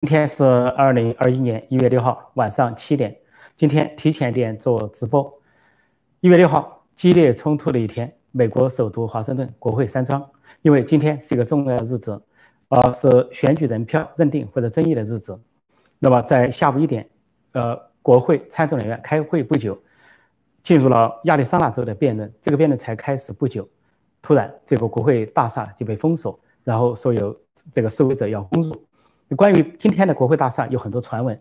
今天是二零二一年一月六号晚上七点。今天提前点做直播。一月六号，激烈冲突的一天，美国首都华盛顿国会山庄，因为今天是一个重要的日子，呃，是选举人票认定或者争议的日子。那么在下午一点，呃，国会参众两院开会不久，进入了亚利桑那州的辩论。这个辩论才开始不久，突然这个国会大厦就被封锁，然后所有这个示威者要攻入。关于今天的国会大厦有很多传闻，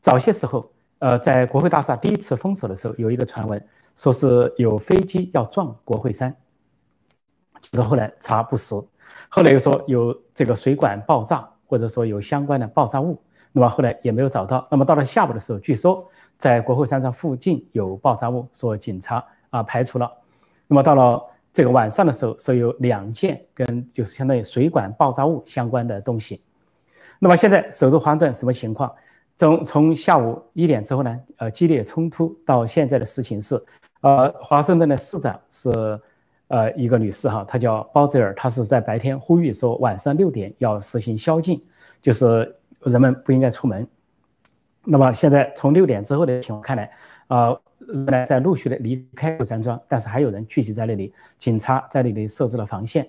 早些时候，呃，在国会大厦第一次封锁的时候，有一个传闻说是有飞机要撞国会山，结果后来查不实，后来又说有这个水管爆炸，或者说有相关的爆炸物，那么后来也没有找到。那么到了下午的时候，据说在国会山上附近有爆炸物，说警察啊排除了。那么到了这个晚上的时候，说有两件跟就是相当于水管爆炸物相关的东西。那么现在首都华盛顿什么情况？从从下午一点之后呢？呃，激烈冲突到现在的事情是，呃，华盛顿的市长是呃一个女士哈，她叫包泽尔，她是在白天呼吁说晚上六点要实行宵禁，就是人们不应该出门。那么现在从六点之后的情况看来，呃，人在陆续的离开山庄，但是还有人聚集在那里，警察在那里设置了防线。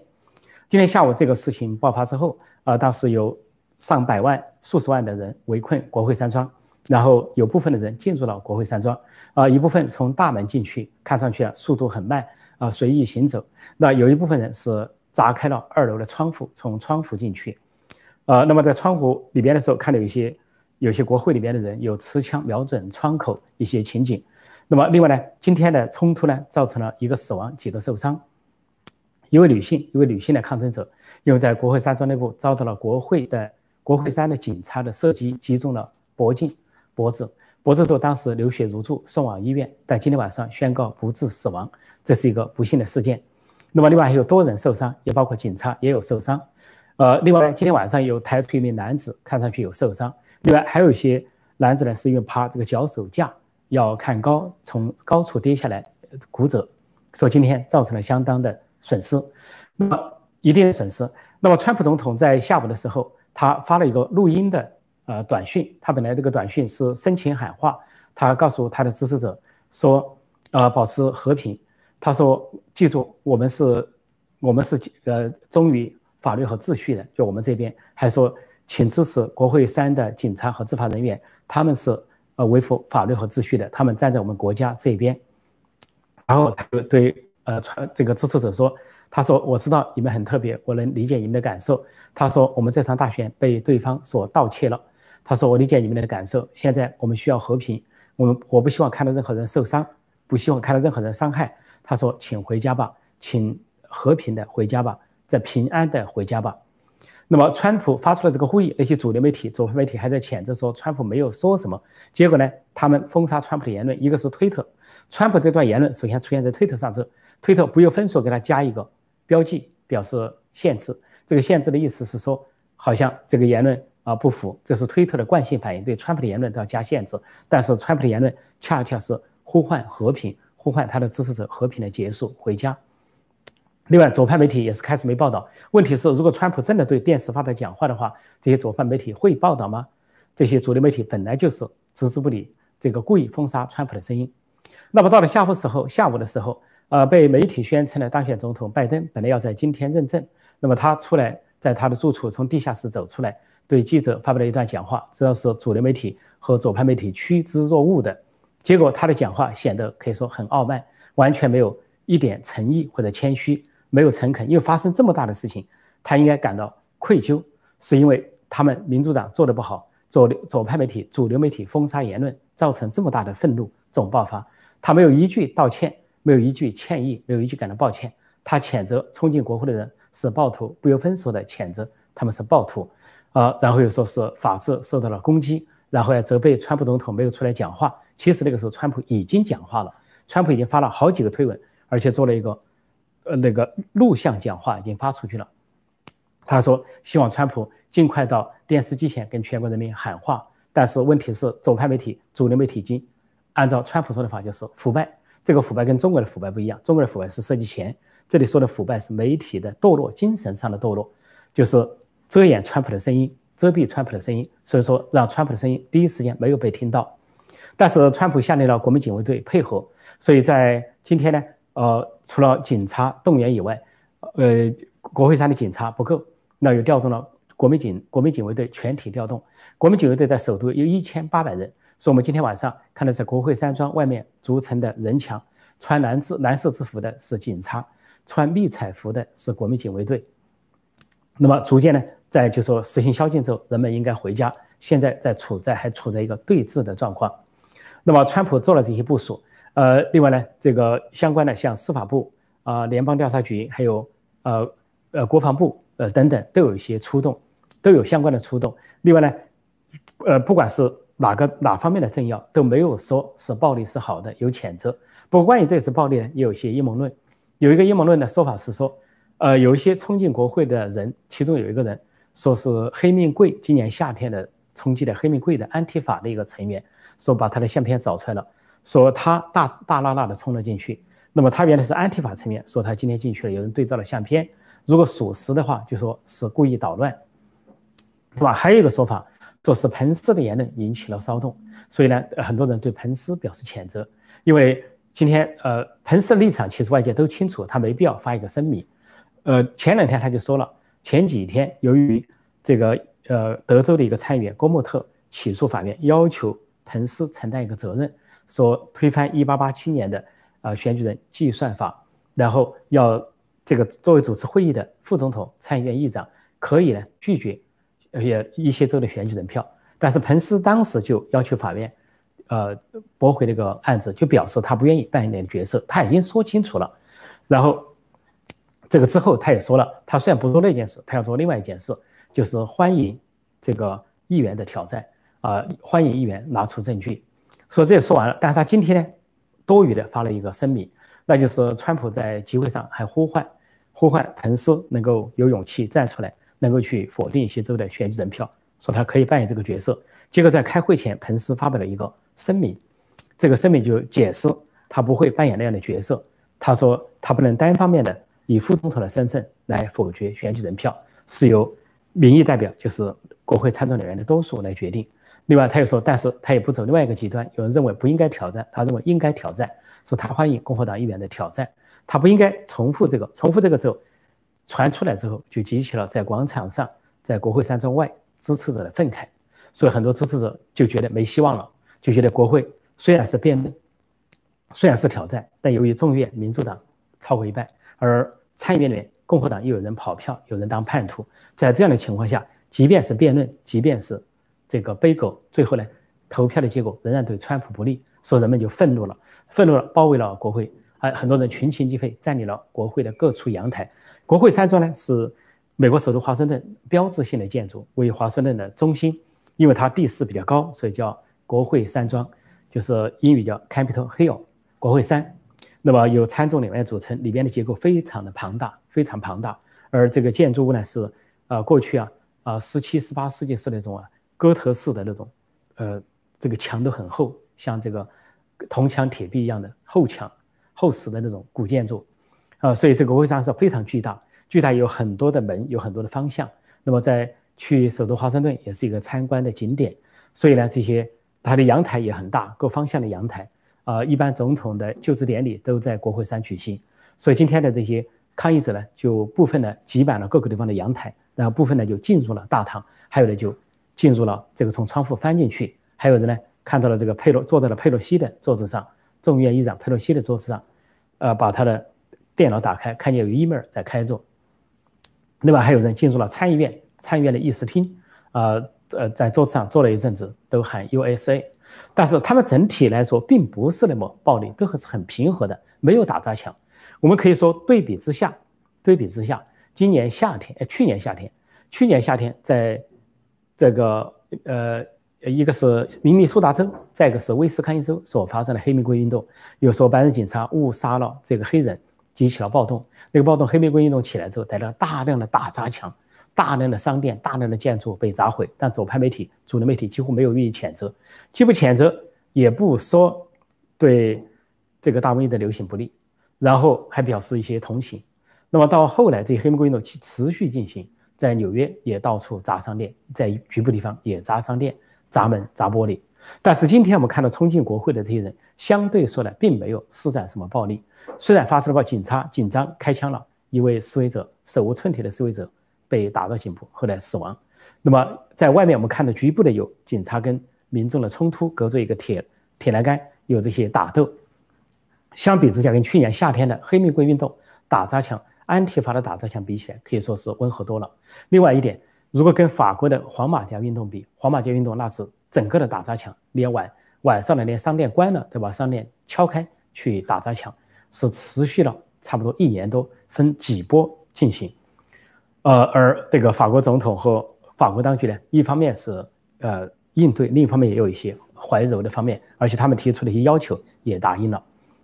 今天下午这个事情爆发之后，啊，当时有。上百万、数十万的人围困国会山庄，然后有部分的人进入了国会山庄，啊，一部分从大门进去，看上去啊速度很慢，啊，随意行走。那有一部分人是砸开了二楼的窗户，从窗户进去，呃，那么在窗户里边的时候，看到有些有些国会里边的人有持枪瞄准窗口一些情景。那么另外呢，今天的冲突呢，造成了一个死亡，几个受伤。一位女性，一位女性的抗争者，因为在国会山庄内部遭到了国会的。国会山的警察的射击击中了脖颈、脖子，脖子之后当时流血如注，送往医院，但今天晚上宣告不治死亡，这是一个不幸的事件。那么另外还有多人受伤，也包括警察也有受伤。呃，另外，今天晚上有抬出一名男子，看上去有受伤。另外还有一些男子呢，是因为爬这个脚手架要看高，从高处跌下来骨折，说今天造成了相当的损失。那么一定的损失。那么川普总统在下午的时候。他发了一个录音的呃短讯，他本来这个短讯是深情喊话，他告诉他的支持者说，呃，保持和平。他说，记住，我们是，我们是呃忠于法律和秩序的，就我们这边，还说，请支持国会山的警察和执法人员，他们是呃维护法律和秩序的，他们站在我们国家这边。然后他就对呃传这个支持者说。他说：“我知道你们很特别，我能理解你们的感受。”他说：“我们这场大选被对方所盗窃了。”他说：“我理解你们的感受。现在我们需要和平，我们我不希望看到任何人受伤，不希望看到任何人伤害。”他说：“请回家吧，请和平的回家吧，再平安的回家吧。”那么，川普发出了这个呼吁，那些主流媒体、左派媒体还在谴责说川普没有说什么。结果呢，他们封杀川普的言论，一个是推特，川普这段言论首先出现在推特上之后，推特不由分说给他加一个。标记表示限制，这个限制的意思是说，好像这个言论啊不符，这是推特的惯性反应，对川普的言论都要加限制。但是川普的言论恰恰是呼唤和平，呼唤他的支持者和平的结束，回家。另外，左派媒体也是开始没报道。问题是，如果川普真的对电视发表讲话的话，这些左派媒体会报道吗？这些主流媒体本来就是置之不理，这个故意封杀川普的声音。那么到了下午时候，下午的时候。呃，被媒体宣称的当选总统拜登本来要在今天认证，那么他出来，在他的住处从地下室走出来，对记者发表了一段讲话，主要是主流媒体和左派媒体趋之若鹜的。结果他的讲话显得可以说很傲慢，完全没有一点诚意或者谦虚，没有诚恳。因为发生这么大的事情，他应该感到愧疚，是因为他们民主党做的不好，左流左派媒体、主流媒体封杀言论，造成这么大的愤怒总爆发，他没有一句道歉。没有一句歉意，没有一句感到抱歉。他谴责冲进国会的人是暴徒，不由分说的谴责他们是暴徒，啊，然后又说是法治受到了攻击，然后还责备川普总统没有出来讲话。其实那个时候川普已经讲话了，川普已经发了好几个推文，而且做了一个呃那个录像讲话已经发出去了。他说希望川普尽快到电视机前跟全国人民喊话。但是问题是左派媒体、主流媒体已经按照川普说的话就是腐败。这个腐败跟中国的腐败不一样，中国的腐败是涉及钱，这里说的腐败是媒体的堕落，精神上的堕落，就是遮掩川普的声音，遮蔽川普的声音，所以说让川普的声音第一时间没有被听到。但是川普下令了国民警卫队配合，所以在今天呢，呃，除了警察动员以外，呃，国会山的警察不够，那又调动了国民警国民警卫队全体调动，国民警卫队在首都有一千八百人。所以我们今天晚上看到在国会山庄外面筑成的人墙，穿蓝制蓝色制服的是警察，穿迷彩服的是国民警卫队。那么逐渐呢，在就说实行宵禁之后，人们应该回家。现在在处在还处在一个对峙的状况。那么川普做了这些部署，呃，另外呢，这个相关的像司法部啊、联邦调查局，还有呃呃国防部呃等等，都有一些出动，都有相关的出动。另外呢，呃，不管是哪个哪方面的政要，都没有说是暴力是好的，有谴责。不过关于这次暴力呢，也有一些阴谋论。有一个阴谋论的说法是说。呃，有一些冲进国会的人，其中有一个人说是黑命贵，今年夏天的冲击的黑命贵的安提法的一个成员，说把他的相片找出来了，说他大大拉拉的冲了进去。那么他原来是安提法成员，说他今天进去了，有人对照了相片，如果属实的话，就说是故意捣乱，是吧？还有一个说法，这是彭斯的言论引起了骚动，所以呢，很多人对彭斯表示谴责，因为今天呃，彭斯的立场其实外界都清楚，他没必要发一个声明。呃，前两天他就说了，前几天由于这个呃德州的一个参议员郭莫特起诉法院，要求彭斯承担一个责任，说推翻1887年的呃选举人计算法，然后要这个作为主持会议的副总统、参议院议长可以呢拒绝也一些州的选举人票，但是彭斯当时就要求法院呃驳回这个案子，就表示他不愿意扮演角色，他已经说清楚了，然后。这个之后，他也说了，他虽然不做那件事，他要做另外一件事，就是欢迎这个议员的挑战啊，欢迎议员拿出证据。说这也说完了，但是他今天呢，多余的发了一个声明，那就是川普在集会上还呼唤，呼唤彭斯能够有勇气站出来，能够去否定一些州的选举人票，说他可以扮演这个角色。结果在开会前，彭斯发表了一个声明，这个声明就解释他不会扮演那样的角色，他说他不能单方面的。以副总统的身份来否决选举人票，是由民意代表，就是国会参众两院的多数来决定。另外，他又说，但是他也不走另外一个极端，有人认为不应该挑战，他认为应该挑战，说他欢迎共和党议员的挑战，他不应该重复这个，重复这个时候传出来之后，就激起了在广场上，在国会山庄外支持者的愤慨，所以很多支持者就觉得没希望了，就觉得国会虽然是辩论，虽然是挑战，但由于众议院民主党超过一半，而参议院里面，共和党又有人跑票，有人当叛徒，在这样的情况下，即便是辩论，即便是这个背狗，最后呢，投票的结果仍然对川普不利，所以人们就愤怒了，愤怒了，包围了国会，啊，很多人群情激愤，占领了国会的各处阳台。国会山庄呢是美国首都华盛顿标志性的建筑，位于华盛顿的中心，因为它地势比较高，所以叫国会山庄，就是英语叫 Capitol Hill，国会山。那么由参众两院组成，里边的结构非常的庞大，非常庞大。而这个建筑物呢，是呃过去啊啊十七、十八世纪是那种啊哥特式的那种，呃这个墙都很厚，像这个铜墙铁壁一样的厚墙、厚实的那种古建筑，啊，所以这个国会山是非常巨大，巨大有很多的门，有很多的方向。那么在去首都华盛顿也是一个参观的景点，所以呢，这些它的阳台也很大，各方向的阳台。啊，一般总统的就职典礼都在国会山举行，所以今天的这些抗议者呢，就部分呢挤满了各个地方的阳台，然后部分呢就进入了大堂，还有的就进入了这个从窗户翻进去，还有人呢看到了这个佩洛坐在了佩洛西的桌子上，众议院议长佩洛西的桌子上，呃，把他的电脑打开，看见有 email 在开着，另外还有人进入了参议院参议院的议事厅，呃呃，在桌子上坐了一阵子，都喊 USA。但是他们整体来说并不是那么暴力，都还是很平和的，没有打砸抢。我们可以说对比之下，对比之下，今年夏天，哎，去年夏天，去年夏天，在这个呃，一个是明尼苏达州，再一个是威斯康星州所发生的黑玫瑰运动，有说白人警察误杀了这个黑人，激起了暴动。那个暴动黑玫瑰运动起来之后，带来大量的大砸抢。大量的商店、大量的建筑被砸毁，但左派媒体、主流媒体几乎没有予以谴责，既不谴责，也不说对这个大瘟疫的流行不利，然后还表示一些同情。那么到后来，这黑玫瑰运动持续进行，在纽约也到处砸商店，在局部地方也砸商店、砸门、砸玻璃。但是今天我们看到冲进国会的这些人，相对说呢，并没有施展什么暴力。虽然发生了警察紧张开枪了，一位示威者手无寸铁的示威者被打到颈部，后来死亡。那么在外面我们看到局部的有警察跟民众的冲突，隔着一个铁铁栏杆有这些打斗。相比之下，跟去年夏天的黑玫瑰运动打砸抢、安提法的打砸抢比起来，可以说是温和多了。另外一点，如果跟法国的黄马甲运动比，黄马甲运动那是。整个的打砸抢，连晚晚上的连商店关了，对吧？商店敲开去打砸抢，是持续了差不多一年多，分几波进行。呃，而这个法国总统和法国当局呢，一方面是呃应对，另一方面也有一些怀柔的方面，而且他们提出的一些要求也答应了。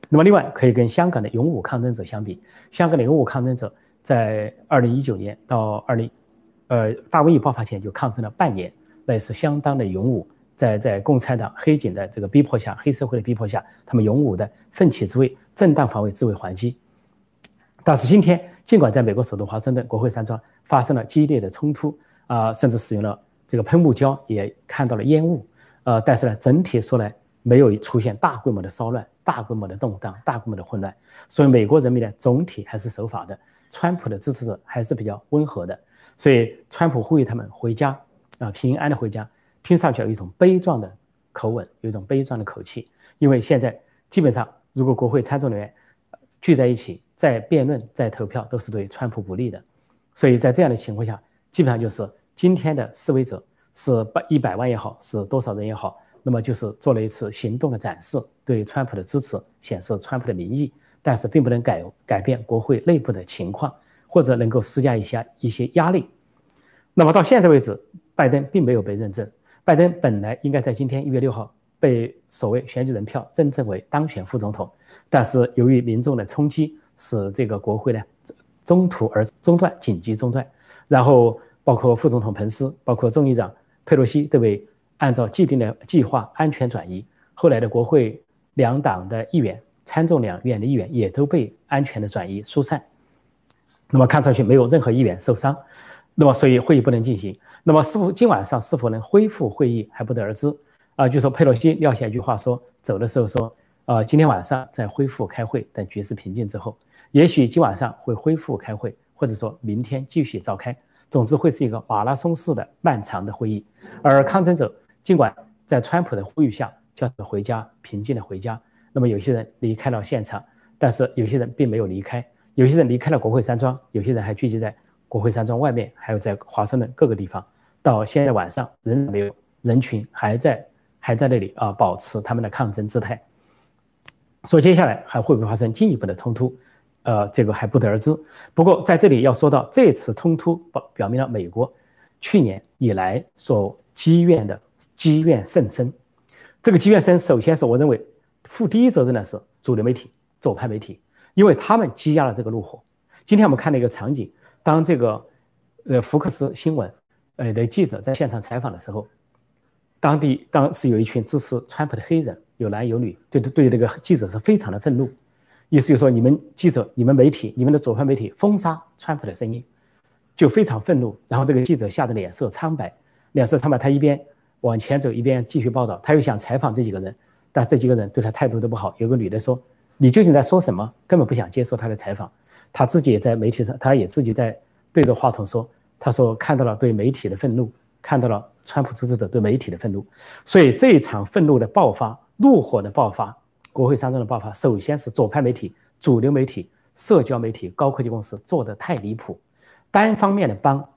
那么，另外可以跟香港的勇武抗争者相比，香港的勇武抗争者在二零一九年到二零呃大瘟疫爆发前就抗争了半年，那也是相当的勇武。在在共产党黑警的这个逼迫下，黑社会的逼迫下，他们勇武的奋起自卫，正当防卫，自卫还击。但是今天，尽管在美国首都华盛顿国会山庄发生了激烈的冲突啊，甚至使用了这个喷雾胶，也看到了烟雾，呃，但是呢，整体说来没有出现大规模的骚乱、大规模的动荡、大规模的混乱。所以美国人民呢，总体还是守法的，川普的支持者还是比较温和的。所以，川普呼吁他们回家啊，平安的回家。听上去有一种悲壮的口吻，有一种悲壮的口气，因为现在基本上，如果国会参众人员聚在一起，在辩论、在投票，都是对川普不利的。所以在这样的情况下，基本上就是今天的示威者是百一百万也好，是多少人也好，那么就是做了一次行动的展示，对川普的支持，显示川普的民意，但是并不能改改变国会内部的情况，或者能够施加一下一些压力。那么到现在为止，拜登并没有被认证。拜登本来应该在今天一月六号被所谓选举人票认证为当选副总统，但是由于民众的冲击，使这个国会呢中途而中断，紧急中断。然后包括副总统彭斯，包括众议长佩洛西都被按照既定的计划安全转移。后来的国会两党的议员，参众两院的议员也都被安全的转移疏散。那么看上去没有任何议员受伤，那么所以会议不能进行。那么，是否今晚上是否能恢复会议还不得而知啊。就说佩洛西撂下一句话说，走的时候说，呃，今天晚上再恢复开会，等局势平静之后，也许今晚上会恢复开会，或者说明天继续召开。总之会是一个马拉松式的漫长的会议。而抗争者尽管在川普的呼吁下叫他回家，平静的回家，那么有些人离开了现场，但是有些人并没有离开，有些人离开了国会山庄，有些人还聚集在国会山庄外面，还有在华盛顿各个地方。到现在晚上仍然没有人群还在还在那里啊，保持他们的抗争姿态。所以接下来还会不会发生进一步的冲突？呃，这个还不得而知。不过在这里要说到，这次冲突表表明了美国去年以来所积怨的积怨甚深。这个积怨深，首先是我认为负第一责任的是主流媒体、左派媒体，因为他们积压了这个怒火。今天我们看了一个场景，当这个呃福克斯新闻。呃，的记者在现场采访的时候，当地当时有一群支持川普的黑人，有男有女，对对对，这个记者是非常的愤怒，意思就是说，你们记者、你们媒体、你们的左派媒体封杀川普的声音，就非常愤怒。然后这个记者吓得脸色苍白，脸色苍白，他一边往前走，一边继续报道。他又想采访这几个人，但这几个人对他态度都不好。有个女的说：“你究竟在说什么？”根本不想接受他的采访。他自己也在媒体上，他也自己在对着话筒说。他说看到了对媒体的愤怒，看到了川普支持者对媒体的愤怒，所以这一场愤怒的爆发、怒火的爆发、国会山庄的爆发，首先是左派媒体、主流媒体、社交媒体、高科技公司做的太离谱，单方面的帮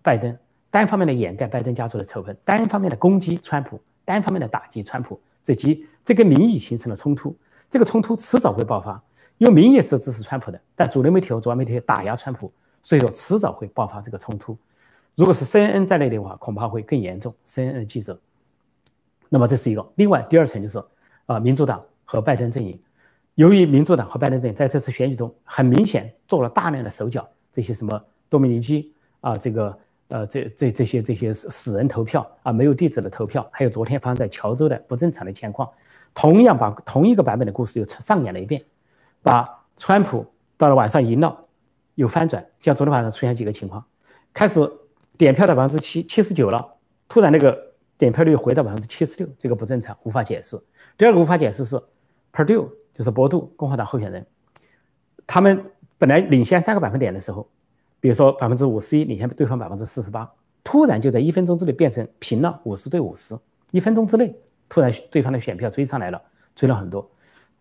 拜登，单方面的掩盖拜登家族的丑闻，单方面的攻击川普，单方面的打击川普，这及这跟民意形成了冲突，这个冲突迟早会爆发，因为民意是支持川普的，但主流媒体和主流媒体打压川普。所以说，迟早会爆发这个冲突。如果是 CNN 在内的话，恐怕会更严重。CNN 记者，那么这是一个。另外，第二层就是啊，民主党和拜登阵营，由于民主党和拜登阵营在这次选举中很明显做了大量的手脚，这些什么多米尼基啊，这个呃，这这这些这些死人投票啊，没有地址的投票，还有昨天发生在乔州的不正常的情况，同样把同一个版本的故事又上演了一遍，把川普到了晚上赢了。有翻转，像昨天晚上出现几个情况，开始点票到百分之七七十九了，突然那个点票率回到百分之七十六，这个不正常，无法解释。第二个无法解释是 Perdue，就是博杜共和党候选人，他们本来领先三个百分点的时候，比如说百分之五十一领先对方百分之四十八，突然就在一分钟之内变成平了，五十对五十，一分钟之内突然对方的选票追上来了，追了很多。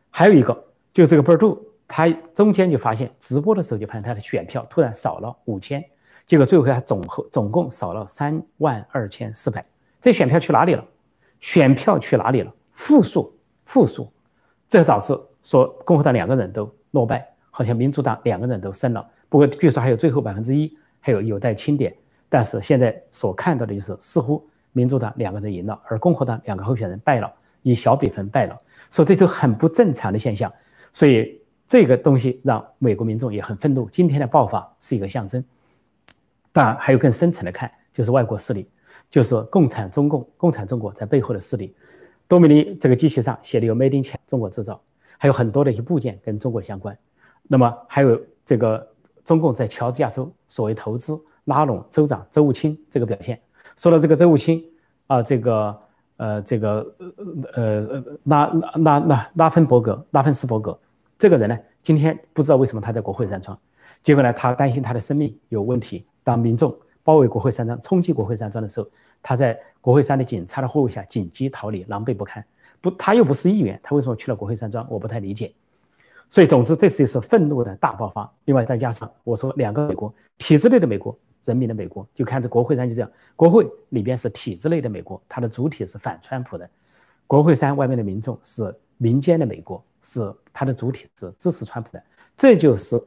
还有一个就是这个 Perdue。他中间就发现直播的时候就发现他的选票突然少了五千，结果最后他总和总共少了三万二千四百，这选票去哪里了？选票去哪里了？负数，负数，这导致说共和党两个人都落败，好像民主党两个人都胜了。不过据说还有最后百分之一，还有有待清点。但是现在所看到的就是似乎民主党两个人赢了，而共和党两个候选人败了，以小比分败了。说这就很不正常的现象，所以。这个东西让美国民众也很愤怒。今天的爆发是一个象征，当然还有更深层的看，就是外国势力，就是共产中共、共产中国在背后的势力。多米尼这个机器上写的有 “Made in China”，中国制造，还有很多的一些部件跟中国相关。那么还有这个中共在乔治亚州所谓投资拉拢州长周务清这个表现。说到这个周务清啊，这个呃这个呃呃拉拉拉拉拉芬伯格、拉芬斯伯格。这个人呢，今天不知道为什么他在国会山庄，结果呢，他担心他的生命有问题。当民众包围国会山庄、冲击国会山庄的时候，他在国会山的警察的护卫下紧急逃离，狼狈不堪。不，他又不是议员，他为什么去了国会山庄？我不太理解。所以，总之，这是一次愤怒的大爆发。另外，再加上我说两个美国体制内的美国，人民的美国，就看这国会山就这样，国会里边是体制内的美国，它的主体是反川普的，国会山外面的民众是民间的美国。是它的主体是支持川普的，这就是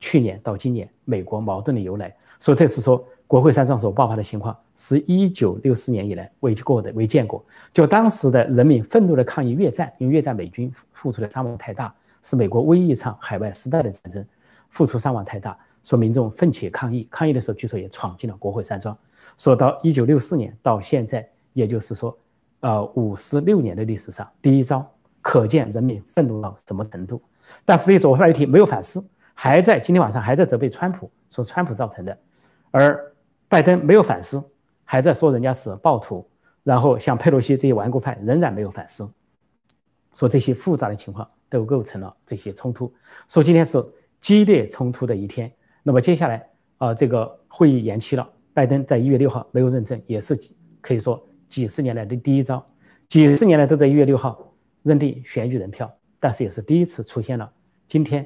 去年到今年美国矛盾的由来。所以这次说国会山上所爆发的情况，是一九六四年以来未过的、未见过。就当时的人民愤怒的抗议越战，因为越战美军付出的伤亡太大，是美国唯一一场海外失败的战争，付出伤亡太大，说民众奋起抗议。抗议的时候，据说也闯进了国会山庄。说到一九六四年到现在，也就是说，呃，五十六年的历史上第一招。可见人民愤怒到什么程度，但实际左派媒体没有反思，还在今天晚上还在责备川普，说川普造成的，而拜登没有反思，还在说人家是暴徒，然后像佩洛西这些顽固派仍然没有反思，说这些复杂的情况都构成了这些冲突，说今天是激烈冲突的一天。那么接下来啊，这个会议延期了，拜登在一月六号没有认证，也是可以说几十年来的第一招，几十年来都在一月六号。认定选举人票，但是也是第一次出现了。今天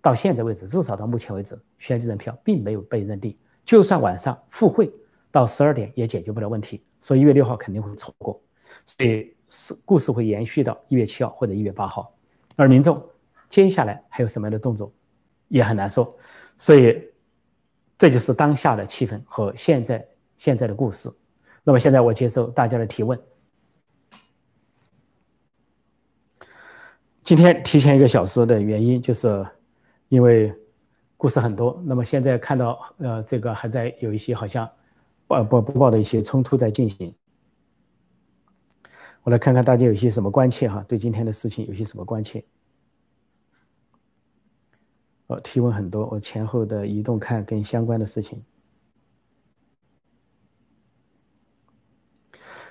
到现在为止，至少到目前为止，选举人票并没有被认定。就算晚上复会到十二点，也解决不了问题。所以一月六号肯定会错过，所以是故事会延续到一月七号或者一月八号。而民众接下来还有什么样的动作，也很难说。所以这就是当下的气氛和现在现在的故事。那么现在我接受大家的提问。今天提前一个小时的原因，就是因为故事很多。那么现在看到，呃，这个还在有一些好像报播播报的一些冲突在进行。我来看看大家有些什么关切哈，对今天的事情有些什么关切。呃，提问很多，我前后的移动看跟相关的事情。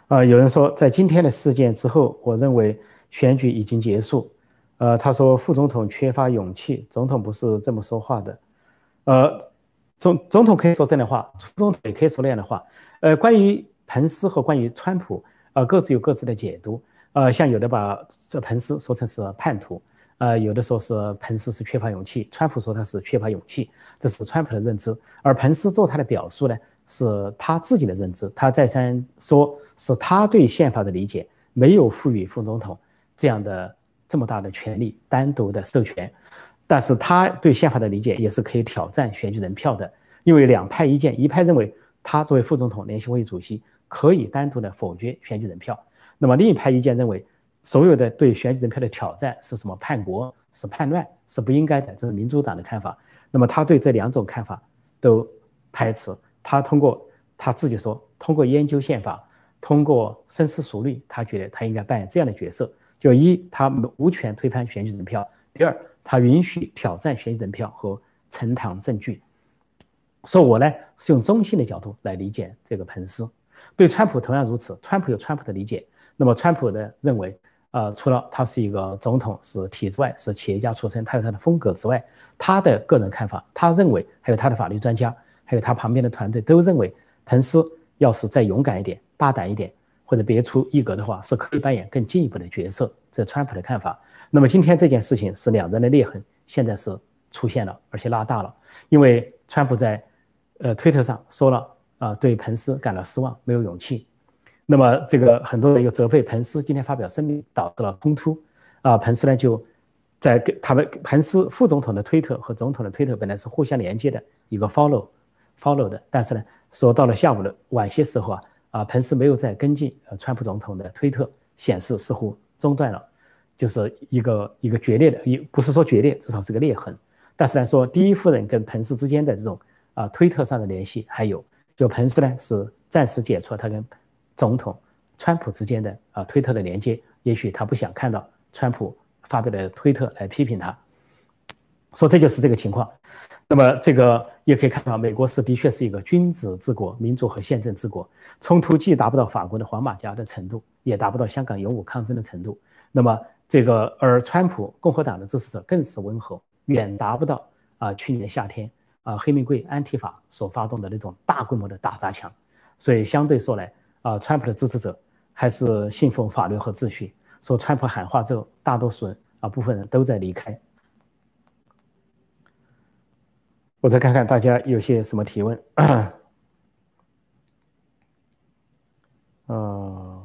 啊，有人说在今天的事件之后，我认为选举已经结束。呃，他说副总统缺乏勇气，总统不是这么说话的。呃，总总统可以说这样的话，副总统也可以说那样的话。呃，关于彭斯和关于川普，呃，各自有各自的解读。呃，像有的把这彭斯说成是叛徒，呃，有的说是彭斯是缺乏勇气，川普说他是缺乏勇气，这是川普的认知。而彭斯做他的表述呢，是他自己的认知。他再三说是他对宪法的理解没有赋予副总统这样的。这么大的权利，单独的授权，但是他对宪法的理解也是可以挑战选举人票的，因为两派意见，一派认为他作为副总统、联席会议主席可以单独的否决选举人票，那么另一派意见认为，所有的对选举人票的挑战是什么叛国、是叛乱、是不应该的，这是民主党的看法。那么他对这两种看法都排斥，他通过他自己说，通过研究宪法，通过深思熟虑，他觉得他应该扮演这样的角色。就一，他无权推翻选举人票；第二，他允许挑战选举人票和呈堂证据。说我呢是用中性的角度来理解这个彭斯，对川普同样如此。川普有川普的理解，那么川普呢认为，呃，除了他是一个总统，是体制外，是企业家出身，他有他的风格之外，他的个人看法，他认为还有他的法律专家，还有他旁边的团队都认为，彭斯要是再勇敢一点、大胆一点，或者别出一格的话，是可以扮演更进一步的角色。这川普的看法。那么今天这件事情是两人的裂痕，现在是出现了，而且拉大了，因为川普在。呃，推特上说了啊，对彭斯感到失望，没有勇气。那么这个很多人又责备彭斯今天发表声明导致了冲突啊。彭斯呢就在跟他们彭斯副总统的推特和总统的推特本来是互相连接的一个 follow follow 的，但是呢说到了下午的晚些时候啊啊，彭斯没有再跟进呃川普总统的推特，显示似乎中断了，就是一个一个决裂的，也不是说决裂，至少是个裂痕。但是呢说第一夫人跟彭斯之间的这种。啊，推特上的联系，还有就彭斯呢，是暂时解除了他跟总统川普之间的啊推特的连接，也许他不想看到川普发表的推特来批评他，说这就是这个情况。那么这个也可以看到，美国是的确是一个君子治国、民主和宪政治国，冲突既达不到法国的黄马甲的程度，也达不到香港勇武抗争的程度。那么这个而川普共和党的支持者更是温和，远达不到啊去年夏天。啊，黑玫瑰安提法所发动的那种大规模的打砸抢，所以相对说来，啊，川普的支持者还是信奉法律和秩序。说川普喊话之后，大多数人啊，部分人都在离开。我再看看大家有些什么提问。呃。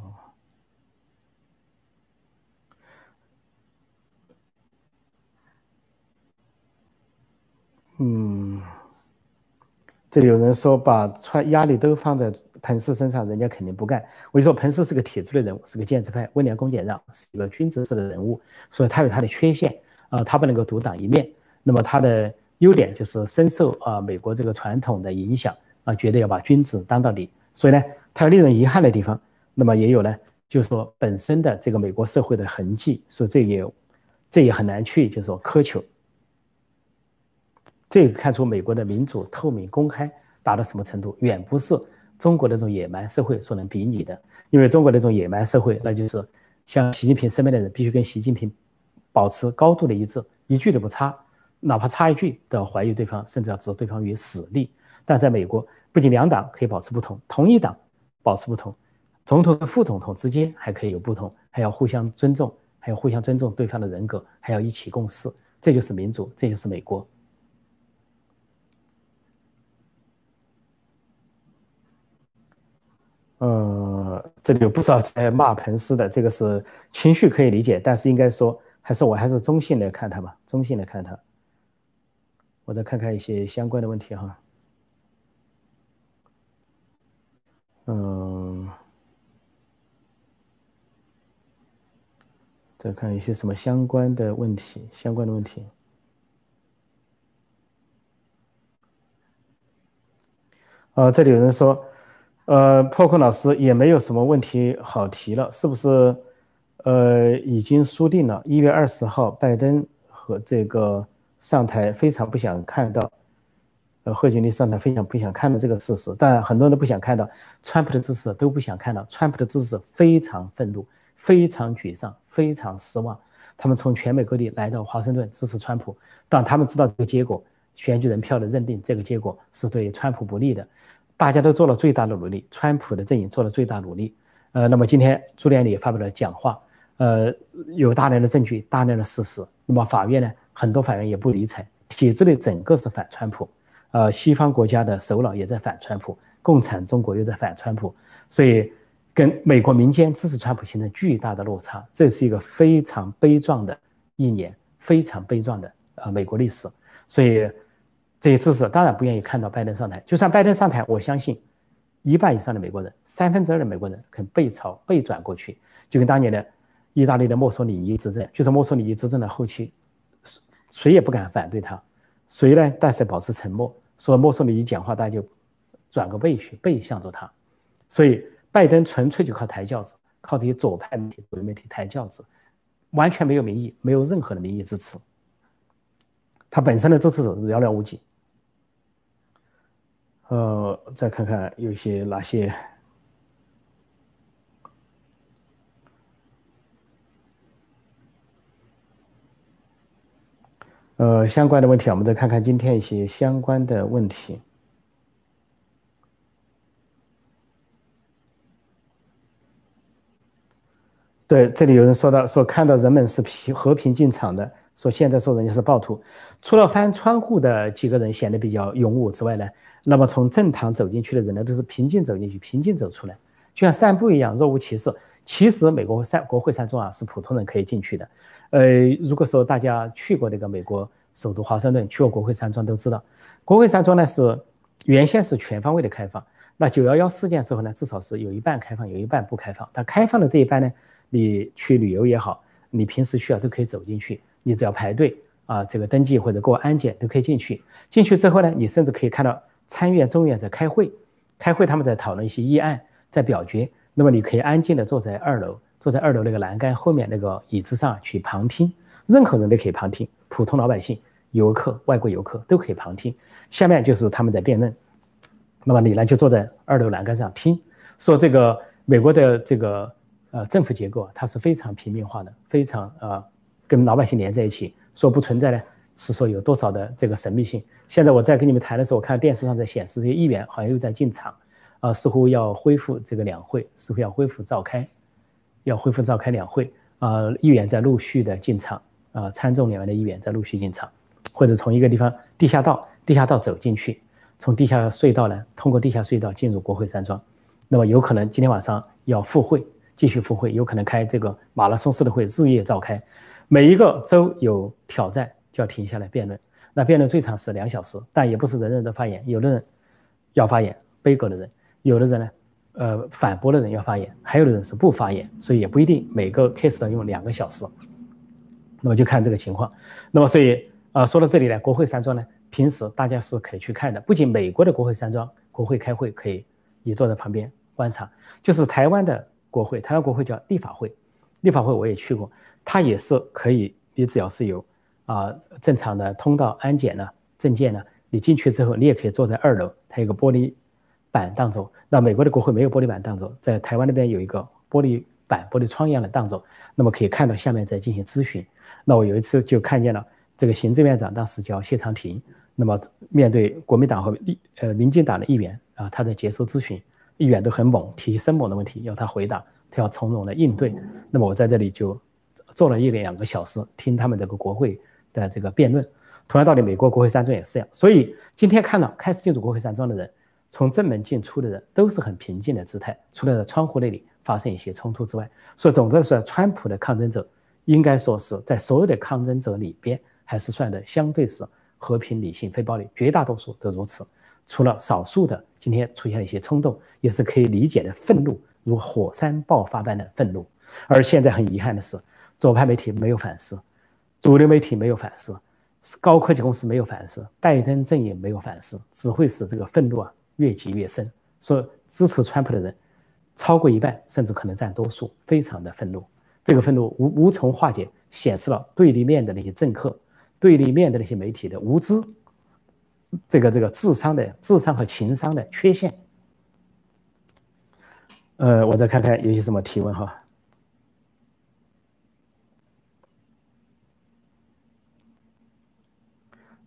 嗯，这里有人说把川压力都放在彭斯身上，人家肯定不干。我就说彭斯是个体制的人物，是个建制派，温良恭俭让，是一个君子式的人物，所以他有他的缺陷啊，他不能够独当一面。那么他的优点就是深受啊美国这个传统的影响啊，觉得要把君子当到底。所以呢，他有令人遗憾的地方，那么也有呢，就是说本身的这个美国社会的痕迹，所以这也这也很难去就是说苛求。这个看出美国的民主、透明、公开达到什么程度，远不是中国的这种野蛮社会所能比拟的。因为中国的这种野蛮社会，那就是像习近平身边的人必须跟习近平保持高度的一致，一句都不差，哪怕差一句都要怀疑对方，甚至要置对方于死地。但在美国，不仅两党可以保持不同，同一党保持不同，总统和副总统之间还可以有不同，还要互相尊重，还要互相尊重对方的人格，还要一起共事。这就是民主，这就是美国。呃，这里有不少在骂彭斯的，这个是情绪可以理解，但是应该说还是我还是中性的看他吧，中性的看他。我再看看一些相关的问题哈。嗯，再看一些什么相关的问题，相关的问题。呃，这里有人说。呃，破空老师也没有什么问题好提了，是不是？呃，已经输定了。一月二十号，拜登和这个上台，非常不想看到，呃，贺锦丽上台，非常不想看到这个事实。但很多人都不想看到，川普的支持都不想看到，川普的支持非常愤怒，非常沮丧，非常失望。他们从全美各地来到华盛顿支持川普，但他们知道这个结果，选举人票的认定，这个结果是对川普不利的。大家都做了最大的努力，川普的阵营做了最大努力。呃，那么今天朱利安里发表了讲话，呃，有大量的证据，大量的事实。那么法院呢，很多法院也不理睬，体制内整个是反川普，呃，西方国家的首脑也在反川普，共产中国又在反川普，所以跟美国民间支持川普形成巨大的落差。这是一个非常悲壮的一年，非常悲壮的呃美国历史。所以。这些支持当然不愿意看到拜登上台。就算拜登上台，我相信一半以上的美国人，三分之二的美国人肯背朝背转过去，就跟当年的意大利的墨索里尼执政，就是墨索里尼执政的后期，谁谁也不敢反对他，谁呢？但是保持沉默，说墨索里尼讲话，大家就转个背去，背向着他。所以拜登纯粹就靠抬轿子，靠这些左派媒体、左媒体抬轿子，完全没有民意，没有任何的民意支持，他本身的支持者寥寥无几。呃，再看看有些哪些。呃，相关的问题，我们再看看今天一些相关的问题。对，这里有人说到，说看到人们是平和平进场的，说现在说人家是暴徒。除了翻窗户的几个人显得比较勇武之外呢，那么从正堂走进去的人呢，都是平静走进去，平静走出来，就像散步一样，若无其事。其实美国山国会山庄啊，是普通人可以进去的。呃，如果说大家去过那个美国首都华盛顿，去过国会山庄，都知道，国会山庄呢是原先是全方位的开放。那九幺幺事件之后呢，至少是有一半开放，有一半不开放。但开放的这一半呢，你去旅游也好，你平时需要都可以走进去，你只要排队啊，这个登记或者过安检都可以进去。进去之后呢，你甚至可以看到参议院、众院在开会，开会他们在讨论一些议案，在表决。那么你可以安静的坐在二楼。坐在二楼那个栏杆后面那个椅子上去旁听，任何人都可以旁听，普通老百姓、游客、外国游客都可以旁听。下面就是他们在辩论，那么你呢就坐在二楼栏杆上听。说这个美国的这个呃政府结构，它是非常平民化的，非常呃跟老百姓连在一起。说不存在呢，是说有多少的这个神秘性。现在我在跟你们谈的时候，我看电视上在显示这些议员好像又在进场，啊，似乎要恢复这个两会，似乎要恢复召开。要恢复召开两会啊，议员在陆续的进场啊，参众两院的议员在陆续进场，或者从一个地方地下道地下道走进去，从地下隧道呢，通过地下隧道进入国会山庄。那么有可能今天晚上要复会，继续复会，有可能开这个马拉松式的会，日夜召开。每一个州有挑战就要停下来辩论，那辩论最长是两小时，但也不是人人都发言，有的人要发言，背狗的人，有的人呢。呃，反驳的人要发言，还有的人是不发言，所以也不一定每个 case 都用两个小时。那么就看这个情况。那么所以啊，说到这里呢，国会山庄呢，平时大家是可以去看的。不仅美国的国会山庄，国会开会可以，你坐在旁边观察。就是台湾的国会，台湾国会叫立法会，立法会我也去过，它也是可以，你只要是有啊正常的通道安检呢，证件呢，你进去之后，你也可以坐在二楼，它有个玻璃。板当中，那美国的国会没有玻璃板当中，在台湾那边有一个玻璃板、玻璃窗一样的当中，那么可以看到下面在进行咨询。那我有一次就看见了这个行政院长，当时叫谢长廷，那么面对国民党和立呃民进党的议员啊，他在接受咨询，议员都很猛，提生猛的问题要他回答，他要从容的应对。那么我在这里就坐了一两个小时，听他们这个国会的这个辩论。同样道理，美国国会山庄也是这样。所以今天看到开始进入国会山庄的人。从正门进出的人都是很平静的姿态，除了在窗户那里发生一些冲突之外，所以总的来说，川普的抗争者应该说是在所有的抗争者里边，还是算的相对是和平、理性、非暴力，绝大多数都如此。除了少数的今天出现了一些冲动，也是可以理解的愤怒，如火山爆发般的愤怒。而现在很遗憾的是，左派媒体没有反思，主流媒体没有反思，高科技公司没有反思，拜登阵营没有反思，只会使这个愤怒啊。越积越深，说支持川普的人超过一半，甚至可能占多数，非常的愤怒。这个愤怒无无从化解，显示了对立面的那些政客、对立面的那些媒体的无知，这个这个智商的智商和情商的缺陷。呃，我再看看有些什么提问哈。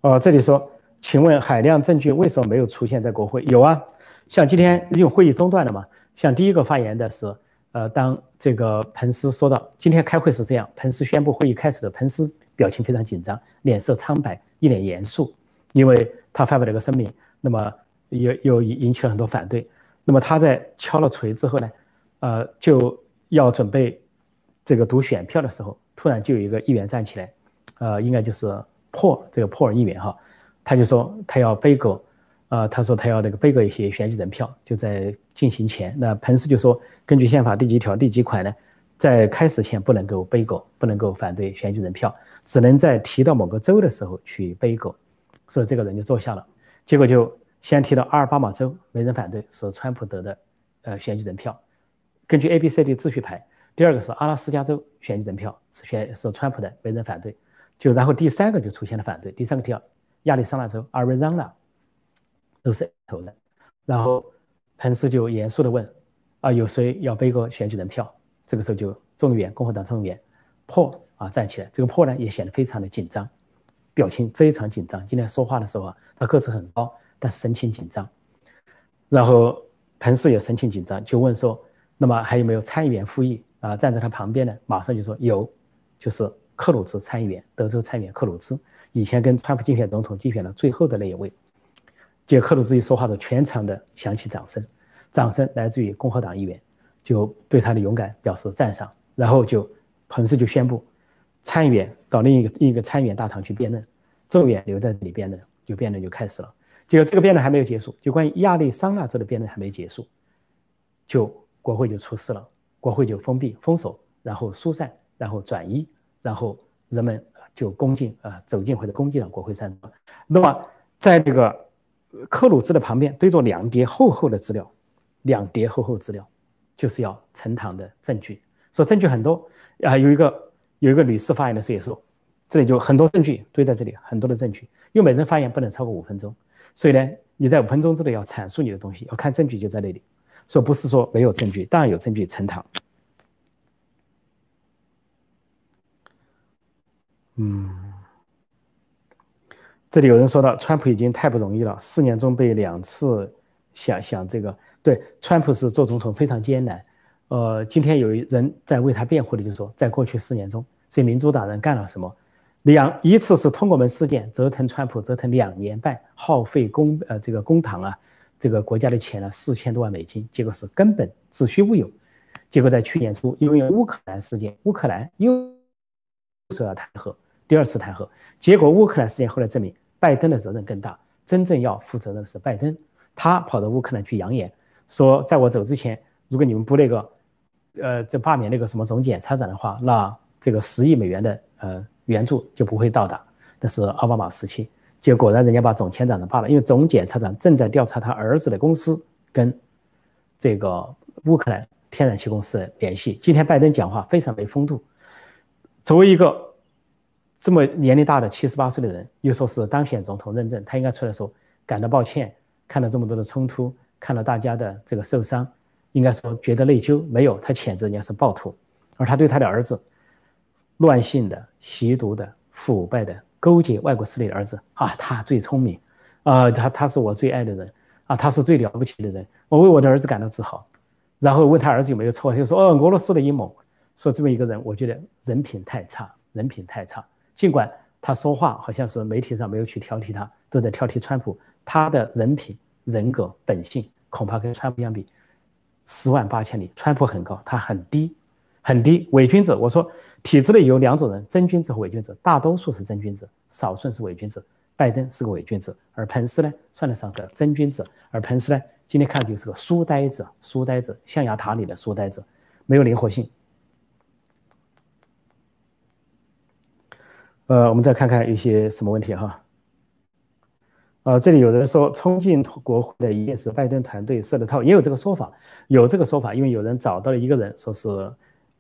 哦，这里说。请问海量证据为什么没有出现在国会？有啊，像今天因为会议中断了嘛，像第一个发言的是，呃，当这个彭斯说到今天开会是这样，彭斯宣布会议开始的，彭斯表情非常紧张，脸色苍白，一脸严肃，因为他发表了一个声明，那么又又引起了很多反对。那么他在敲了锤之后呢，呃，就要准备这个读选票的时候，突然就有一个议员站起来，呃，应该就是珀这个珀尔议员哈。他就说他要背锅，啊，他说他要那个背锅一些选举人票，就在进行前，那彭斯就说，根据宪法第几条第几款呢，在开始前不能够背锅，不能够反对选举人票，只能在提到某个州的时候去背锅，所以这个人就坐下了。结果就先提到阿尔巴马州，没人反对，是川普得的，呃，选举人票。根据 A、B、C、D 秩序排，第二个是阿拉斯加州选举人票，是选是川普的，没人反对。就然后第三个就出现了反对，第三个提到。亚利桑那州 Arizona 都是投的，然后彭斯就严肃地问：“啊，有谁要背个选举人票？”这个时候就众议员共和党众议员破啊站起来，这个破呢也显得非常的紧张，表情非常紧张。今天说话的时候啊，他个子很高，但是神情紧张。然后彭斯也神情紧张，就问说：“那么还有没有参议员复议？”啊，站在他旁边的马上就说：“有，就是克鲁兹参议员，德州参议员克鲁兹，以前跟川普竞选总统竞选的最后的那一位。”杰克鲁兹一说话，时，全场的响起掌声，掌声来自于共和党议员，就对他的勇敢表示赞赏。然后就彭斯就宣布，参议员到另一个另一个参议员大堂去辩论，众议员留在这里辩论，就辩论就开始了。结果这个辩论还没有结束，就关于亚利桑那州的辩论还没结束，就国会就出事了。国会就封闭、封锁，然后疏散，然后转移，然后人们就攻进啊，走进或者攻进了国会山。那么，在这个克鲁兹的旁边堆着两叠厚厚的资料，两叠厚厚资料，就是要呈堂的证据。说证据很多啊，有一个有一个女士发言的时候也说，这里就很多证据堆在这里，很多的证据，因为每人发言不能超过五分钟，所以呢，你在五分钟之内要阐述你的东西，要看证据就在那里。说不是说没有证据，当然有证据呈堂。嗯，这里有人说到，川普已经太不容易了，四年中被两次想想这个，对，川普是做总统非常艰难。呃，今天有人在为他辩护的，就说在过去四年中，这民主党人干了什么？两一次是通过门事件折腾川普，折腾两年半，耗费公呃这个公堂啊。这个国家的钱呢，四千多万美金，结果是根本子虚乌有。结果在去年初，因为乌克兰事件，乌克兰又说要弹劾，第二次弹劾。结果乌克兰事件后来证明，拜登的责任更大，真正要负责任的是拜登。他跑到乌克兰去扬言说，在我走之前，如果你们不那个，呃，这罢免那个什么总检察长的话，那这个十亿美元的呃援助就不会到达。那是奥巴马时期。结果呢，人家把总检察长罢了，因为总检察长正在调查他儿子的公司跟这个乌克兰天然气公司的联系。今天拜登讲话非常没风度，作为一个这么年龄大的七十八岁的人，又说是当选总统认证，他应该出来说感到抱歉，看到这么多的冲突，看到大家的这个受伤，应该说觉得内疚。没有，他谴责人家是暴徒，而他对他的儿子乱性的、吸毒的、腐败的。勾结外国势力的儿子啊，他最聪明，啊，他他是我最爱的人啊，他是最了不起的人，我为我的儿子感到自豪。然后问他儿子有没有错，就说哦，俄罗斯的阴谋。说这么一个人，我觉得人品太差，人品太差。尽管他说话好像是媒体上没有去挑剔他，都在挑剔川普，他的人品、人格、本性恐怕跟川普相比十万八千里。川普很高，他很低。很低，伪君子。我说，体制内有两种人：真君子和伪君子。大多数是真君子，少数是伪君子。拜登是个伪君子，而彭斯呢，算得上个真君子。而彭斯呢，今天看就是个书呆子，书呆子，象牙塔里的书呆子，没有灵活性。呃，我们再看看有些什么问题哈。呃，这里有人说冲进国会的一定是拜登团队设的套，也有这个说法，有这个说法，因为有人找到了一个人，说是。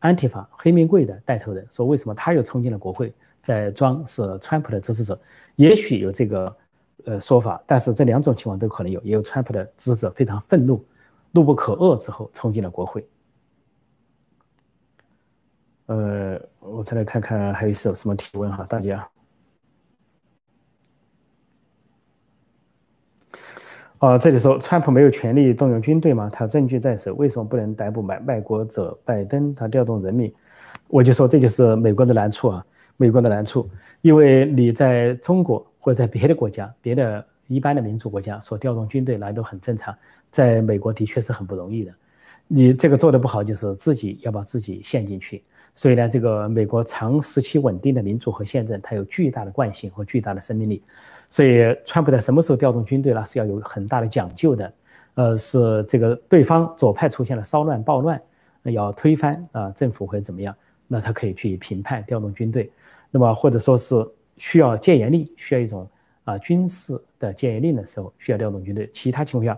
安提法黑名贵的带头人说：“为什么他又冲进了国会，在装是川普的支持者？也许有这个呃说法，但是这两种情况都可能有。也有川普的支持者非常愤怒、怒不可遏之后冲进了国会。呃，我再来看看还有什什么提问哈，大家。哦，这里说川普没有权利动用军队吗？他证据在手，为什么不能逮捕卖卖国者拜登？他调动人民，我就说这就是美国的难处啊，美国的难处，因为你在中国或者在别的国家、别的一般的民主国家所调动军队来都很正常，在美国的确是很不容易的。你这个做的不好，就是自己要把自己陷进去。所以呢，这个美国长时期稳定的民主和宪政，它有巨大的惯性和巨大的生命力。所以，川普在什么时候调动军队呢？是要有很大的讲究的。呃，是这个对方左派出现了骚乱、暴乱，要推翻啊政府或者怎么样，那他可以去评判调动军队。那么或者说是需要戒严令，需要一种啊军事的戒严令的时候，需要调动军队。其他情况下，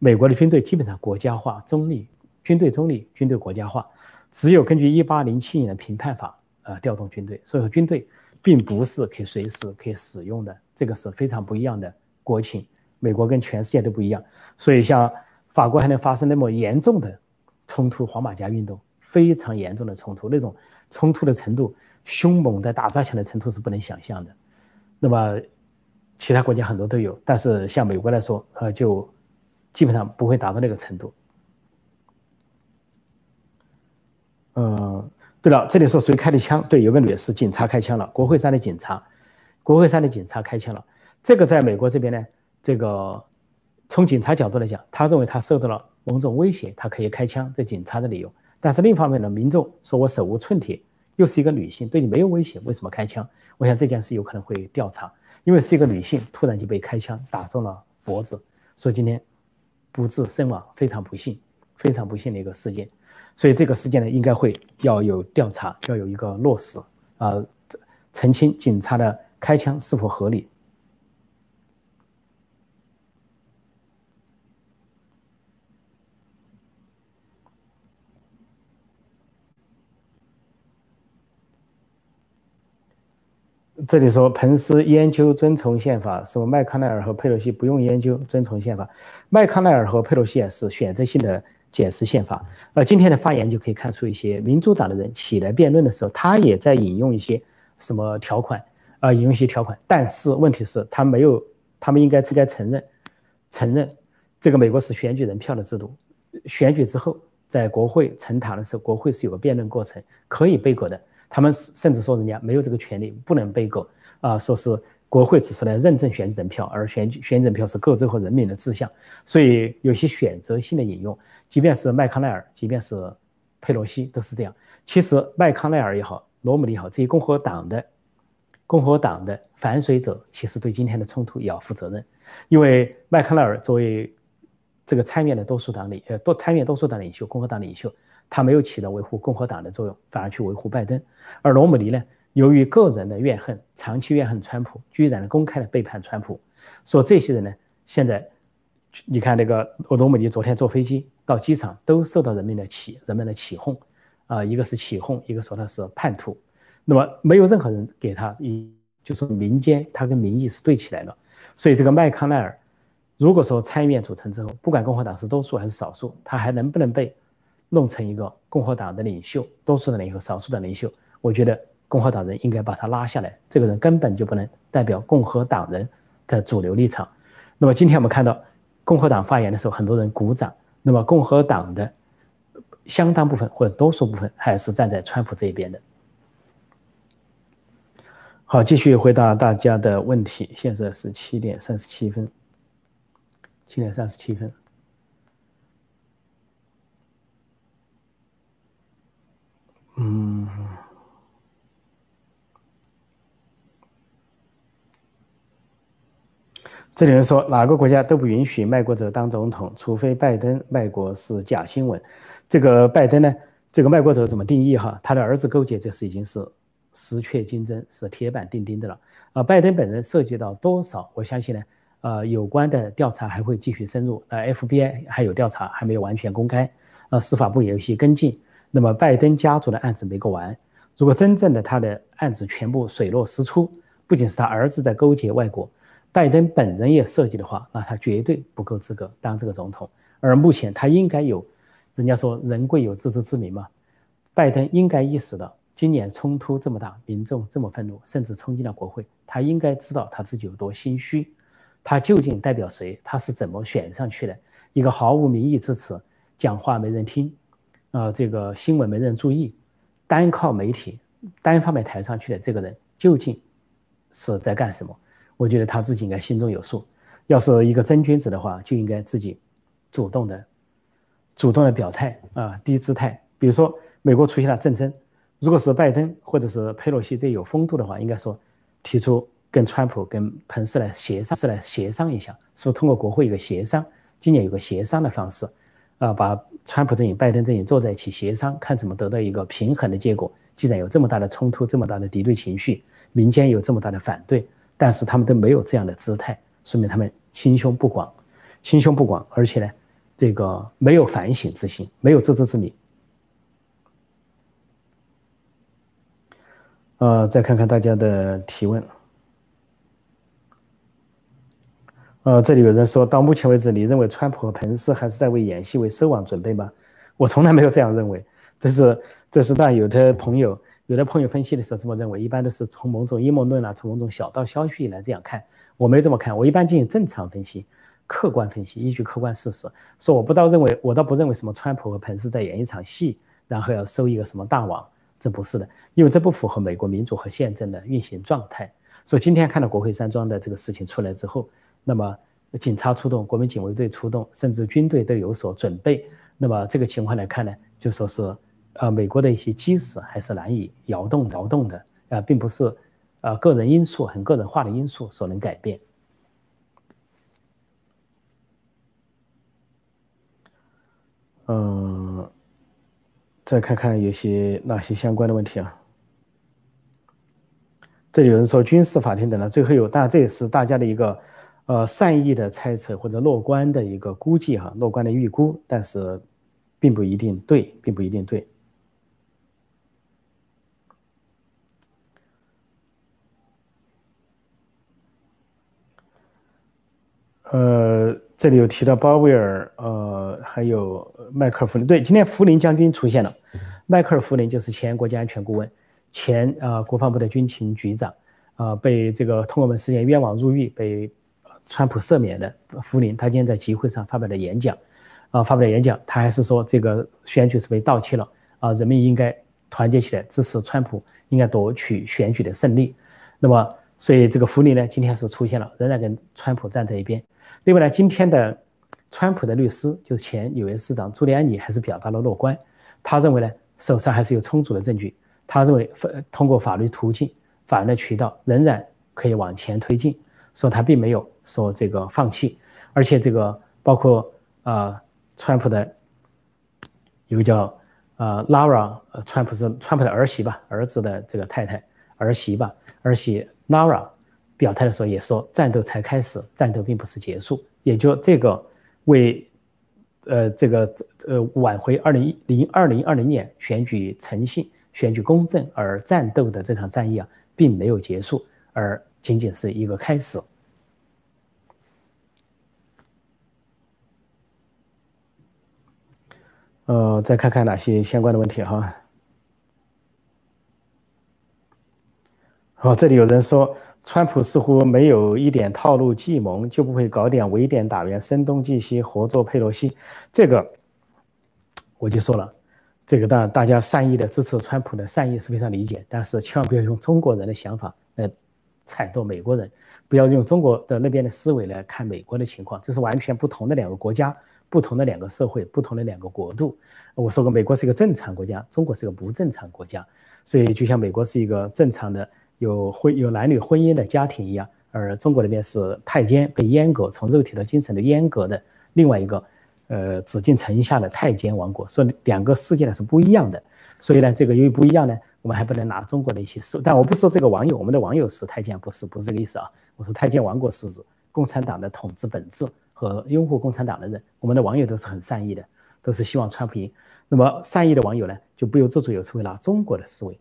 美国的军队基本上国家化、中立，军队中立，军队国家化，只有根据一八零七年的评判法啊调动军队。所以说，军队并不是可以随时可以使用的。这个是非常不一样的国情美国跟全世界都不一样，所以像法国还能发生那么严重的冲突，黄马甲运动非常严重的冲突，那种冲突的程度、凶猛的打砸抢的程度是不能想象的。那么其他国家很多都有，但是像美国来说，呃，就基本上不会达到那个程度。嗯，对了，这里说谁开的枪？对，有个女士，警察开枪了，国会山的警察，国会山的警察开枪了。这个在美国这边呢，这个。从警察角度来讲，他认为他受到了某种威胁，他可以开枪，这警察的理由。但是另一方面呢，民众说我手无寸铁，又是一个女性，对你没有威胁，为什么开枪？我想这件事有可能会调查，因为是一个女性突然就被开枪打中了脖子，所以今天不治身亡，非常不幸，非常不幸的一个事件。所以这个事件呢，应该会要有调查，要有一个落实啊，澄清警察的开枪是否合理。这里说，彭斯研究遵从宪法，说麦康奈尔和佩洛西不用研究遵从宪法。麦康奈尔和佩洛西是选择性的解释宪法。呃，今天的发言就可以看出一些民主党的人起来辩论的时候，他也在引用一些什么条款，啊，引用一些条款。但是问题是，他没有，他们应该应该承认，承认这个美国是选举人票的制度。选举之后，在国会呈堂的时候，国会是有个辩论过程，可以背锅的。他们甚至说人家没有这个权利，不能被告啊，说是国会只是来认证选举人票，而选举选举人票是各州和人民的志向，所以有些选择性的引用，即便是麦康奈尔，即便是佩洛西都是这样。其实麦康奈尔也好，罗姆尼也好，这些共和党的共和党的反水者，其实对今天的冲突也要负责任，因为麦康奈尔作为这个参院的多数党领呃多参院多数党领袖，共和党领袖。他没有起到维护共和党的作用，反而去维护拜登。而罗姆尼呢，由于个人的怨恨，长期怨恨川普，居然公开的背叛川普。说这些人呢，现在你看那个罗姆尼昨天坐飞机到机场，都受到人民的起人们的起哄，啊，一个是起哄，一个说他是叛徒。那么没有任何人给他一，就说民间他跟民意是对起来了。所以这个麦康奈尔，如果说参议院组成之后，不管共和党是多数还是少数，他还能不能被？弄成一个共和党的领袖，多数的领袖，少数的领袖，我觉得共和党人应该把他拉下来。这个人根本就不能代表共和党人的主流立场。那么今天我们看到共和党发言的时候，很多人鼓掌。那么共和党的相当部分或者多数部分还是站在川普这一边的。好，继续回答大家的问题。现在是七点三十七分，七点三十七分。嗯，这里人说哪个国家都不允许卖国者当总统，除非拜登卖国是假新闻。这个拜登呢，这个卖国者怎么定义哈？他的儿子勾结，这是已经是实确金针，是铁板钉钉的了。啊，拜登本人涉及到多少？我相信呢，呃，有关的调查还会继续深入。呃，FBI 还有调查还没有完全公开，呃，司法部也有一些跟进。那么拜登家族的案子没过完，如果真正的他的案子全部水落石出，不仅是他儿子在勾结外国，拜登本人也涉及的话，那他绝对不够资格当这个总统。而目前他应该有，人家说人贵有自知之明嘛，拜登应该意识到今年冲突这么大，民众这么愤怒，甚至冲进了国会，他应该知道他自己有多心虚，他究竟代表谁？他是怎么选上去的？一个毫无民意支持，讲话没人听。啊，这个新闻没人注意，单靠媒体单方面抬上去的这个人究竟是在干什么？我觉得他自己应该心中有数。要是一个真君子的话，就应该自己主动的、主动的表态啊，低姿态。比如说，美国出现了战争，如果是拜登或者是佩洛西这有风度的话，应该说提出跟川普、跟彭斯来协商，是来协商一下，是不是通过国会一个协商？今年有个协商的方式。啊，把川普阵营、拜登阵营坐在一起协商，看怎么得到一个平衡的结果。既然有这么大的冲突，这么大的敌对情绪，民间有这么大的反对，但是他们都没有这样的姿态，说明他们心胸不广，心胸不广，而且呢，这个没有反省之心，没有自知之明。呃，再看看大家的提问。呃，这里有人说到目前为止，你认为川普和彭斯还是在为演戏、为收网准备吗？我从来没有这样认为。这是这是但有的朋友有的朋友分析的时候这么认为，一般都是从某种阴谋论啊，从某种小道消息来这样看。我没这么看，我一般进行正常分析、客观分析，依据客观事实说。我不倒认为，我倒不认为什么川普和彭斯在演一场戏，然后要收一个什么大网，这不是的，因为这不符合美国民主和宪政的运行状态。所以今天看到国会山庄的这个事情出来之后。那么，警察出动，国民警卫队出动，甚至军队都有所准备。那么这个情况来看呢，就说是，呃，美国的一些基石还是难以摇动摇动的，啊，并不是，呃，个人因素很个人化的因素所能改变。嗯，再看看有些哪些相关的问题啊？这里有人说军事法庭等等，最后有，但这也是大家的一个。呃，善意的猜测或者乐观的一个估计哈，乐观的预估，但是并不一定对，并不一定对。呃，这里有提到鲍威尔，呃，还有迈克尔·福林。对，今天福林将军出现了。迈克尔·福林就是前国家安全顾问，前啊国防部的军情局长，啊，被这个通俄门事件冤枉入狱，被。川普赦免的福林，他今天在集会上发表了演讲，啊，发表了演讲，他还是说这个选举是被盗窃了，啊，人民应该团结起来支持川普，应该夺取选举的胜利。那么，所以这个福利呢，今天是出现了，仍然跟川普站在一边。另外呢，今天的川普的律师，就是前纽约市长朱利安尼，还是表达了乐观，他认为呢，手上还是有充足的证据，他认为通过法律途径、法律的渠道，仍然可以往前推进。说他并没有说这个放弃，而且这个包括啊，川普的有个叫啊 Lara，川普是川普的儿媳吧，儿子的这个太太儿媳吧，儿媳 Nara 表态的时候也说，战斗才开始，战斗并不是结束，也就这个为呃这个呃挽回二零零二零二零年选举诚信、选举公正而战斗的这场战役啊，并没有结束，而。仅仅是一个开始。呃，再看看哪些相关的问题哈。好，这里有人说，川普似乎没有一点套路计谋，就不会搞点围点打援、声东击西、合作佩洛西。这个我就说了，这个当然大家善意的支持川普的善意是非常理解，但是千万不要用中国人的想法来。踩到美国人，不要用中国的那边的思维来看美国的情况，这是完全不同的两个国家，不同的两个社会，不同的两个国度。我说过，美国是一个正常国家，中国是个不正常国家。所以，就像美国是一个正常的有婚有男女婚姻的家庭一样，而中国那边是太监被阉割，从肉体到精神的阉割的另外一个，呃，紫禁城下的太监王国。所以，两个世界呢是不一样的。所以呢，这个由于不一样呢。我们还不能拿中国的一些事，但我不说这个网友，我们的网友是太监，不是不是这个意思啊。我说太监王国是指共产党的统治本质和拥护共产党的人，我们的网友都是很善意的，都是希望川普赢。那么善意的网友呢，就不由自主有时会拿中国的思维，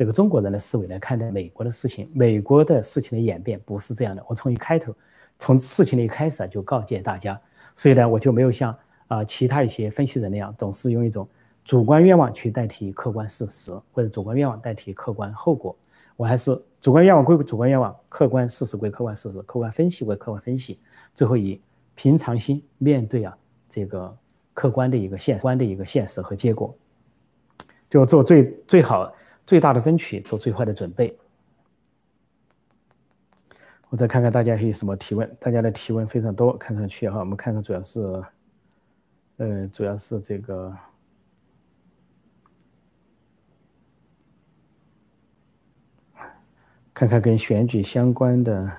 这个中国人的思维来看待美国的事情，美国的事情的演变不是这样的。我从一开头，从事情的一开始啊，就告诫大家，所以呢，我就没有像啊其他一些分析人那样，总是用一种。主观愿望去代替客观事实，或者主观愿望代替客观后果，我还是主观愿望归主观愿望，客观事实归客观事实，客观分析归客观分析，最后以平常心面对啊这个客观的一个现观的一个现实和结果，就做最最好最大的争取，做最坏的准备。我再看看大家还有什么提问，大家的提问非常多，看上去哈，我们看看主要是，呃，主要是这个。看看跟选举相关的，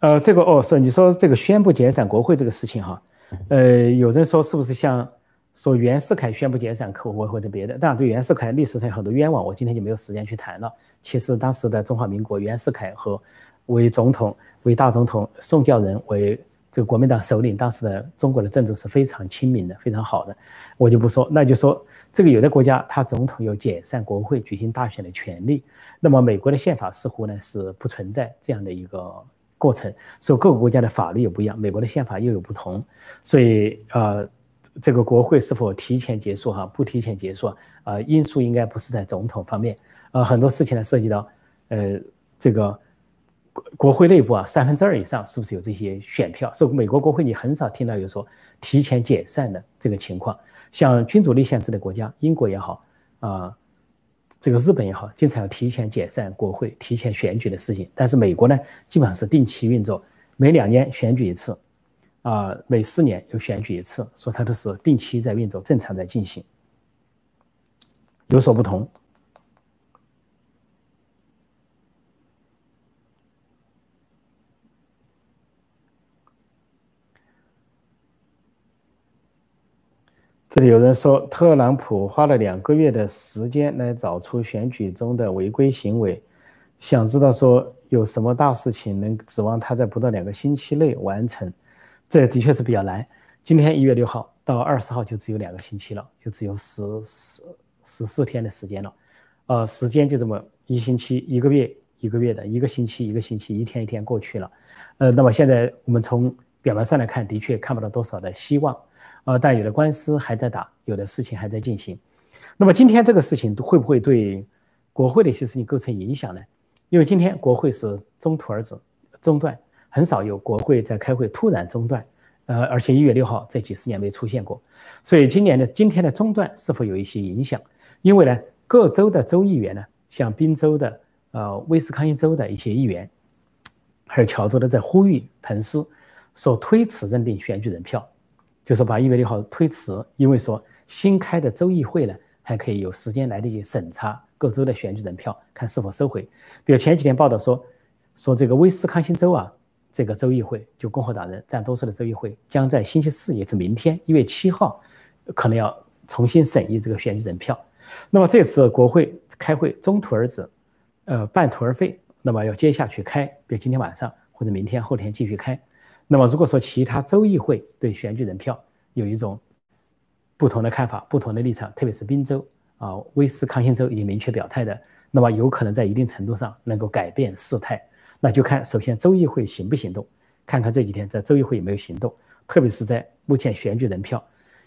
呃，这个哦，是你说这个宣布解散国会这个事情哈，呃，有人说是不是像说袁世凯宣布解散国会或者别的？当然，对袁世凯历史上有很多冤枉，我今天就没有时间去谈了。其实当时的中华民国，袁世凯和为总统、为大总统、宋教仁为。这个国民党首领当时的中国的政治是非常亲民的，非常好的，我就不说。那就说这个有的国家他总统有解散国会、举行大选的权利，那么美国的宪法似乎呢是不存在这样的一个过程，所以各个国家的法律也不一样，美国的宪法又有不同，所以呃，这个国会是否提前结束哈，不提前结束啊，因素应该不是在总统方面，呃，很多事情呢涉及到呃这个。国国会内部啊，三分之二以上是不是有这些选票？所以美国国会你很少听到有说提前解散的这个情况。像君主立宪制的国家，英国也好啊，这个日本也好，经常要提前解散国会、提前选举的事情。但是美国呢，基本上是定期运作，每两年选举一次，啊，每四年有选举一次，说它都是定期在运作，正常在进行，有所不同。这里有人说，特朗普花了两个月的时间来找出选举中的违规行为，想知道说有什么大事情能指望他在不到两个星期内完成？这的确是比较难。今天一月六号到二十号就只有两个星期了，就只有十十十四天的时间了。呃，时间就这么一星期、一个月、一个月的一个星期、一个星期，一天一天过去了。呃，那么现在我们从表面上来看，的确看不到多少的希望。呃，但有的官司还在打，有的事情还在进行。那么今天这个事情会不会对国会的一些事情构成影响呢？因为今天国会是中途而止，中断，很少有国会在开会突然中断。呃，而且一月六号这几十年没出现过，所以今年的今天的中断是否有一些影响？因为呢，各州的州议员呢，像宾州的、呃威斯康星州的一些议员，还有乔州的，在呼吁彭斯说推迟认定选举人票。就是把一月六号推迟，因为说新开的州议会呢，还可以有时间来得及审查各州的选举人票，看是否收回。比如前几天报道说，说这个威斯康星州啊，这个州议会就共和党人占多数的州议会，将在星期四，也是明天一月七号，可能要重新审议这个选举人票。那么这次国会开会中途而止，呃，半途而废，那么要接下去开，比如今天晚上或者明天后天继续开。那么，如果说其他州议会对选举人票有一种不同的看法、不同的立场，特别是宾州啊、威斯康星州已经明确表态的，那么有可能在一定程度上能够改变事态。那就看首先州议会行不行动，看看这几天在州议会有没有行动，特别是在目前选举人票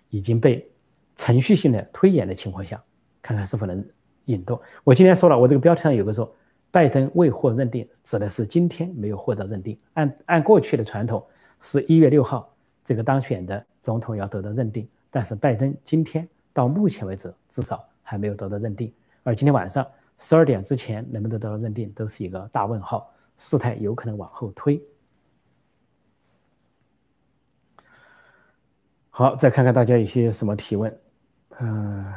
已经被程序性的推演的情况下，看看是否能引动。我今天说了，我这个标题上有个说。拜登未获认定，指的是今天没有获得认定。按按过去的传统，是一月六号这个当选的总统要得到认定，但是拜登今天到目前为止至少还没有得到认定。而今天晚上十二点之前能不能得到认定，都是一个大问号，事态有可能往后推。好，再看看大家有些什么提问，嗯。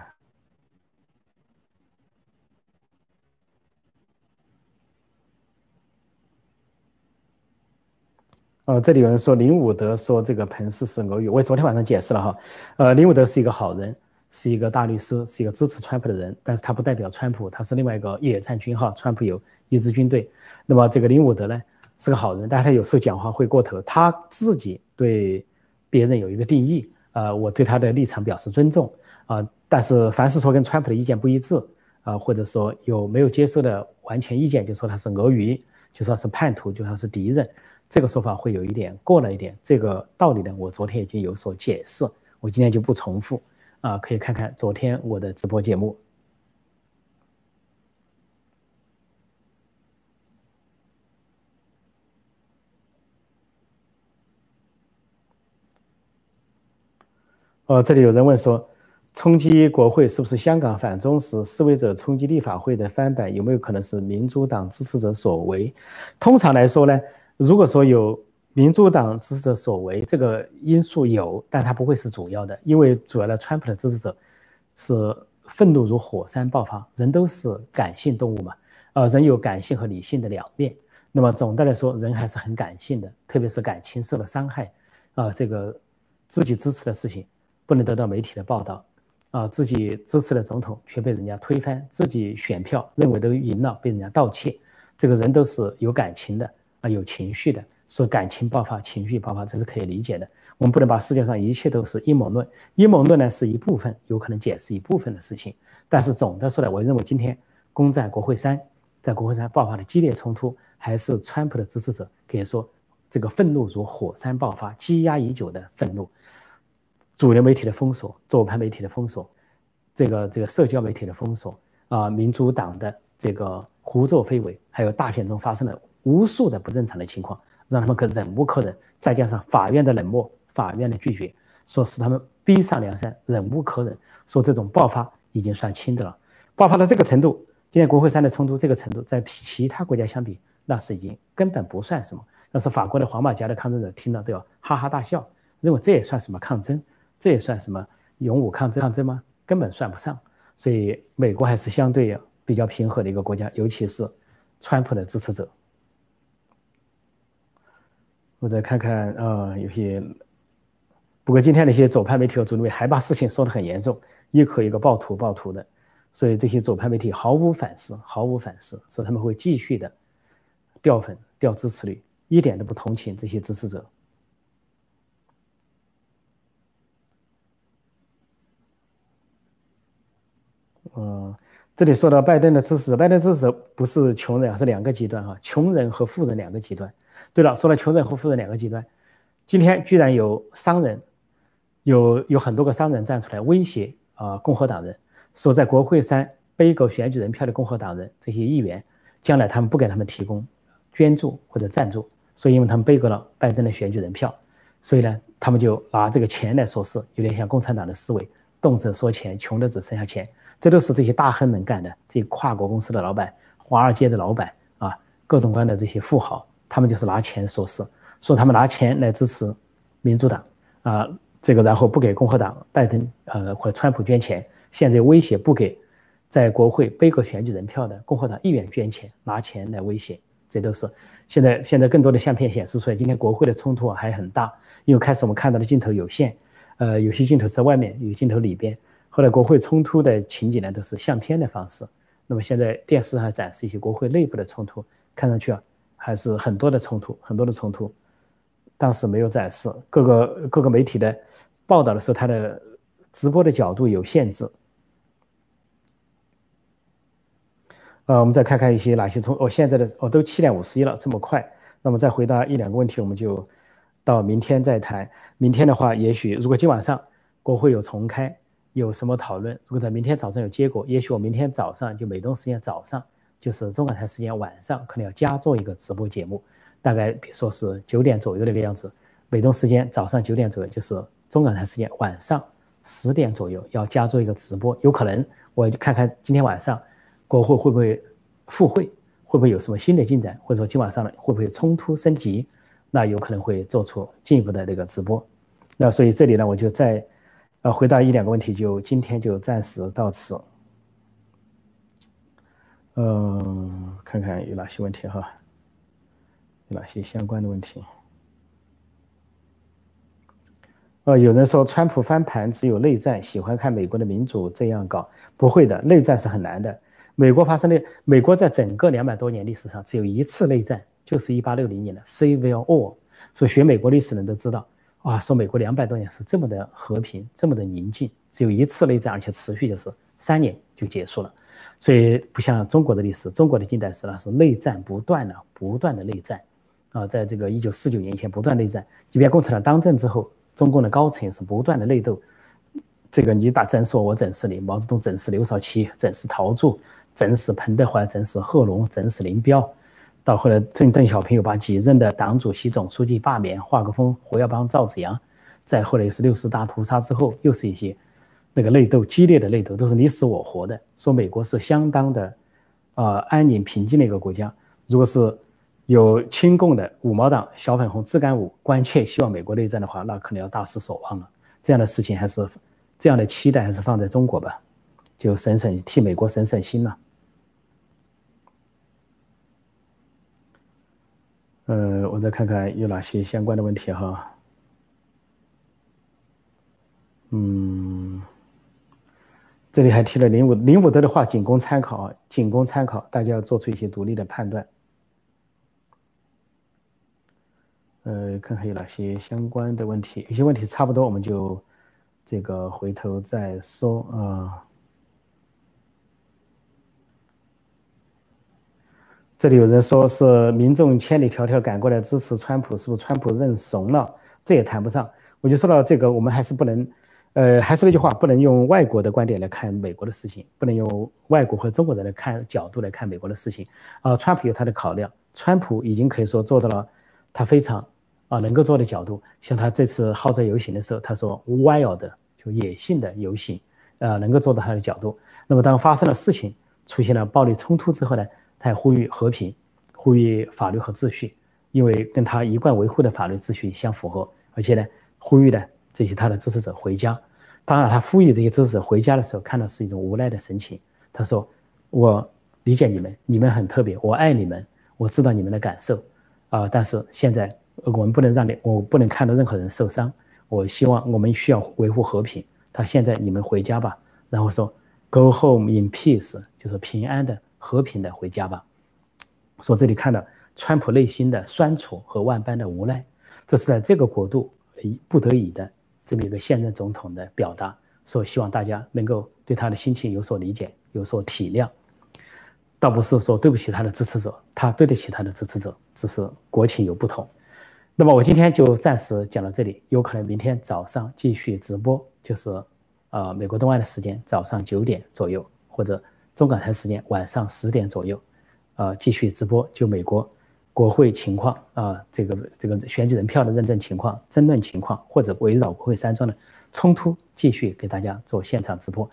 哦，这里有人说林伍德说这个彭斯是俄语，我昨天晚上解释了哈。呃，林伍德是一个好人，是一个大律师，是一个支持川普的人，但是他不代表川普，他是另外一个野战军哈，川普有一支军队。那么这个林伍德呢是个好人，但他有时候讲话会过头，他自己对别人有一个定义，呃，我对他的立场表示尊重啊，但是凡是说跟川普的意见不一致啊，或者说有没有接受的完全意见，就说他是俄语，就说是叛徒，就说是敌人。这个说法会有一点过了一点，这个道理呢，我昨天已经有所解释，我今天就不重复啊，可以看看昨天我的直播节目。哦，这里有人问说，冲击国会是不是香港反中时示威者冲击立法会的翻版，有没有可能是民主党支持者所为？通常来说呢？如果说有民主党支持者所为，这个因素有，但它不会是主要的，因为主要的川普的支持者是愤怒如火山爆发，人都是感性动物嘛，呃，人有感性和理性的两面。那么总的来说，人还是很感性的，特别是感情受了伤害，啊，这个自己支持的事情不能得到媒体的报道，啊，自己支持的总统却被人家推翻，自己选票认为都赢了，被人家盗窃，这个人都是有感情的。啊，有情绪的，说感情爆发、情绪爆发，这是可以理解的。我们不能把世界上一切都是阴谋论，阴谋论呢是一部分，有可能解释一部分的事情。但是总的说来，我认为今天攻占国会山，在国会山爆发的激烈冲突，还是川普的支持者可以说这个愤怒如火山爆发，积压已久的愤怒，主流媒体的封锁，左派媒体的封锁，这个这个社交媒体的封锁啊，民主党的这个胡作非为，还有大选中发生了无数的不正常的情况，让他们可忍无可忍，再加上法院的冷漠。法院的拒绝，说使他们逼上梁山，忍无可忍。说这种爆发已经算轻的了，爆发到这个程度，今天国会山的冲突这个程度，在其他国家相比，那是已经根本不算什么。要是法国的黄马甲的抗争者听到都要哈哈大笑，认为这也算什么抗争？这也算什么勇武抗争抗争吗？根本算不上。所以美国还是相对比较平和的一个国家，尤其是川普的支持者。我再看看啊，有些。不过今天那些左派媒体和主流媒体还把事情说得很严重，一口一个暴徒暴徒的，所以这些左派媒体毫无反思，毫无反思，说他们会继续的掉粉、掉支持率，一点都不同情这些支持者。嗯，这里说到拜登的支持，拜登支持者不是穷人，是两个极端哈，穷人和富人两个极端。对了，说了穷人和富人两个极端，今天居然有商人。有有很多个商人站出来威胁啊，共和党人说，在国会山背个选举人票的共和党人这些议员，将来他们不给他们提供捐助或者赞助，所以因为他们背个了拜登的选举人票，所以呢，他们就拿这个钱来说事，有点像共产党的思维，动辄说钱，穷的只剩下钱，这都是这些大亨们干的，这些跨国公司的老板、华尔街的老板啊，各种各样的这些富豪，他们就是拿钱说事，说他们拿钱来支持民主党啊。这个然后不给共和党拜登呃或川普捐钱，现在威胁不给在国会背个选举人票的共和党议员捐钱，拿钱来威胁，这都是现在现在更多的相片显示出来，今天国会的冲突还很大，因为开始我们看到的镜头有限，呃有些镜头在外面，有镜头里边，后来国会冲突的情景呢都是相片的方式，那么现在电视上展示一些国会内部的冲突，看上去啊还是很多的冲突，很多的冲突。当时没有展示，各个各个媒体的报道的时候，它的直播的角度有限制。呃，我们再看看一些哪些从哦，现在的哦都七点五十一了，这么快。那么再回答一两个问题，我们就到明天再谈。明天的话，也许如果今晚上国会有重开，有什么讨论，如果在明天早上有结果，也许我明天早上就美东时间早上，就是中港台时间晚上，可能要加做一个直播节目。大概比如说是九点左右那个样子，美东时间早上九点左右，就是中港台时间晚上十点左右要加做一个直播，有可能我就看看今天晚上国会会不会复会，会不会有什么新的进展，或者说今晚上呢会不会冲突升级，那有可能会做出进一步的这个直播。那所以这里呢，我就再呃回答一两个问题，就今天就暂时到此。嗯，看看有哪些问题哈。有哪些相关的问题？呃，有人说川普翻盘只有内战，喜欢看美国的民主这样搞，不会的，内战是很难的。美国发生的，美国在整个两百多年历史上只有一次内战，就是一八六零年的 Civil War。所以学美国历史的人都知道，啊，说美国两百多年是这么的和平，这么的宁静，只有一次内战，而且持续就是三年就结束了。所以不像中国的历史，中国的近代史呢是内战不断的，不断的内战。啊，在这个一九四九年前不断内战，即便共产党当政之后，中共的高层也是不断的内斗。这个你打整死我，我整死你。毛泽东整死刘少奇，整死陶铸，整死彭德怀，整死贺龙，整死林彪。到后来，邓邓小平又把几任的党主席、总书记罢免，华国锋、胡耀邦、赵紫阳。再后来又是六四大屠杀之后，又是一些那个内斗激烈的内斗，都是你死我活的。说美国是相当的啊安宁平静的一个国家，如果是。有亲共的五毛党、小粉红、自干五关切希望美国内战的话，那可能要大失所望了。这样的事情还是这样的期待还是放在中国吧，就省省替美国省省心了。呃，我再看看有哪些相关的问题哈。嗯，这里还提了林武林武德的话，仅供参考，仅供参考，大家要做出一些独立的判断。呃，看看有哪些相关的问题，有些问题差不多，我们就这个回头再说啊。这里有人说是民众千里迢迢赶过来支持川普，是不是川普认怂了？这也谈不上。我就说到这个，我们还是不能，呃，还是那句话，不能用外国的观点来看美国的事情，不能用外国和中国人来看角度来看美国的事情。啊，川普有他的考量，川普已经可以说做到了他非常啊能够做的角度。像他这次号召游行的时候，他说 “wild” 就野性的游行，呃，能够做到他的角度。那么当发生了事情，出现了暴力冲突之后呢？他也呼吁和平，呼吁法律和秩序，因为跟他一贯维护的法律秩序相符合。而且呢，呼吁呢这些他的支持者回家。当然，他呼吁这些支持者回家的时候，看到是一种无奈的神情。他说：“我理解你们，你们很特别，我爱你们，我知道你们的感受啊。但是现在我们不能让你，我不能看到任何人受伤。我希望我们需要维护和平。他现在你们回家吧。然后说，Go home in peace，就是平安的。”和平的回家吧。说这里看到川普内心的酸楚和万般的无奈，这是在这个国度不得已的这么一个现任总统的表达。说希望大家能够对他的心情有所理解，有所体谅。倒不是说对不起他的支持者，他对得起他的支持者，只是国情有不同。那么我今天就暂时讲到这里，有可能明天早上继续直播，就是呃美国东岸的时间早上九点左右，或者。中港台时间晚上十点左右，呃，继续直播就美国国会情况啊，这个这个选举人票的认证情况、争论情况，或者围绕国会山庄的冲突，继续给大家做现场直播。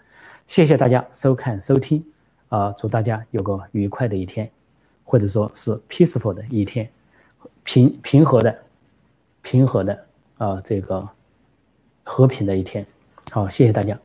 谢谢大家收看收听，啊，祝大家有个愉快的一天，或者说是 peaceful 的一天，平平和的、平和的啊，这个和平的一天。好，谢谢大家。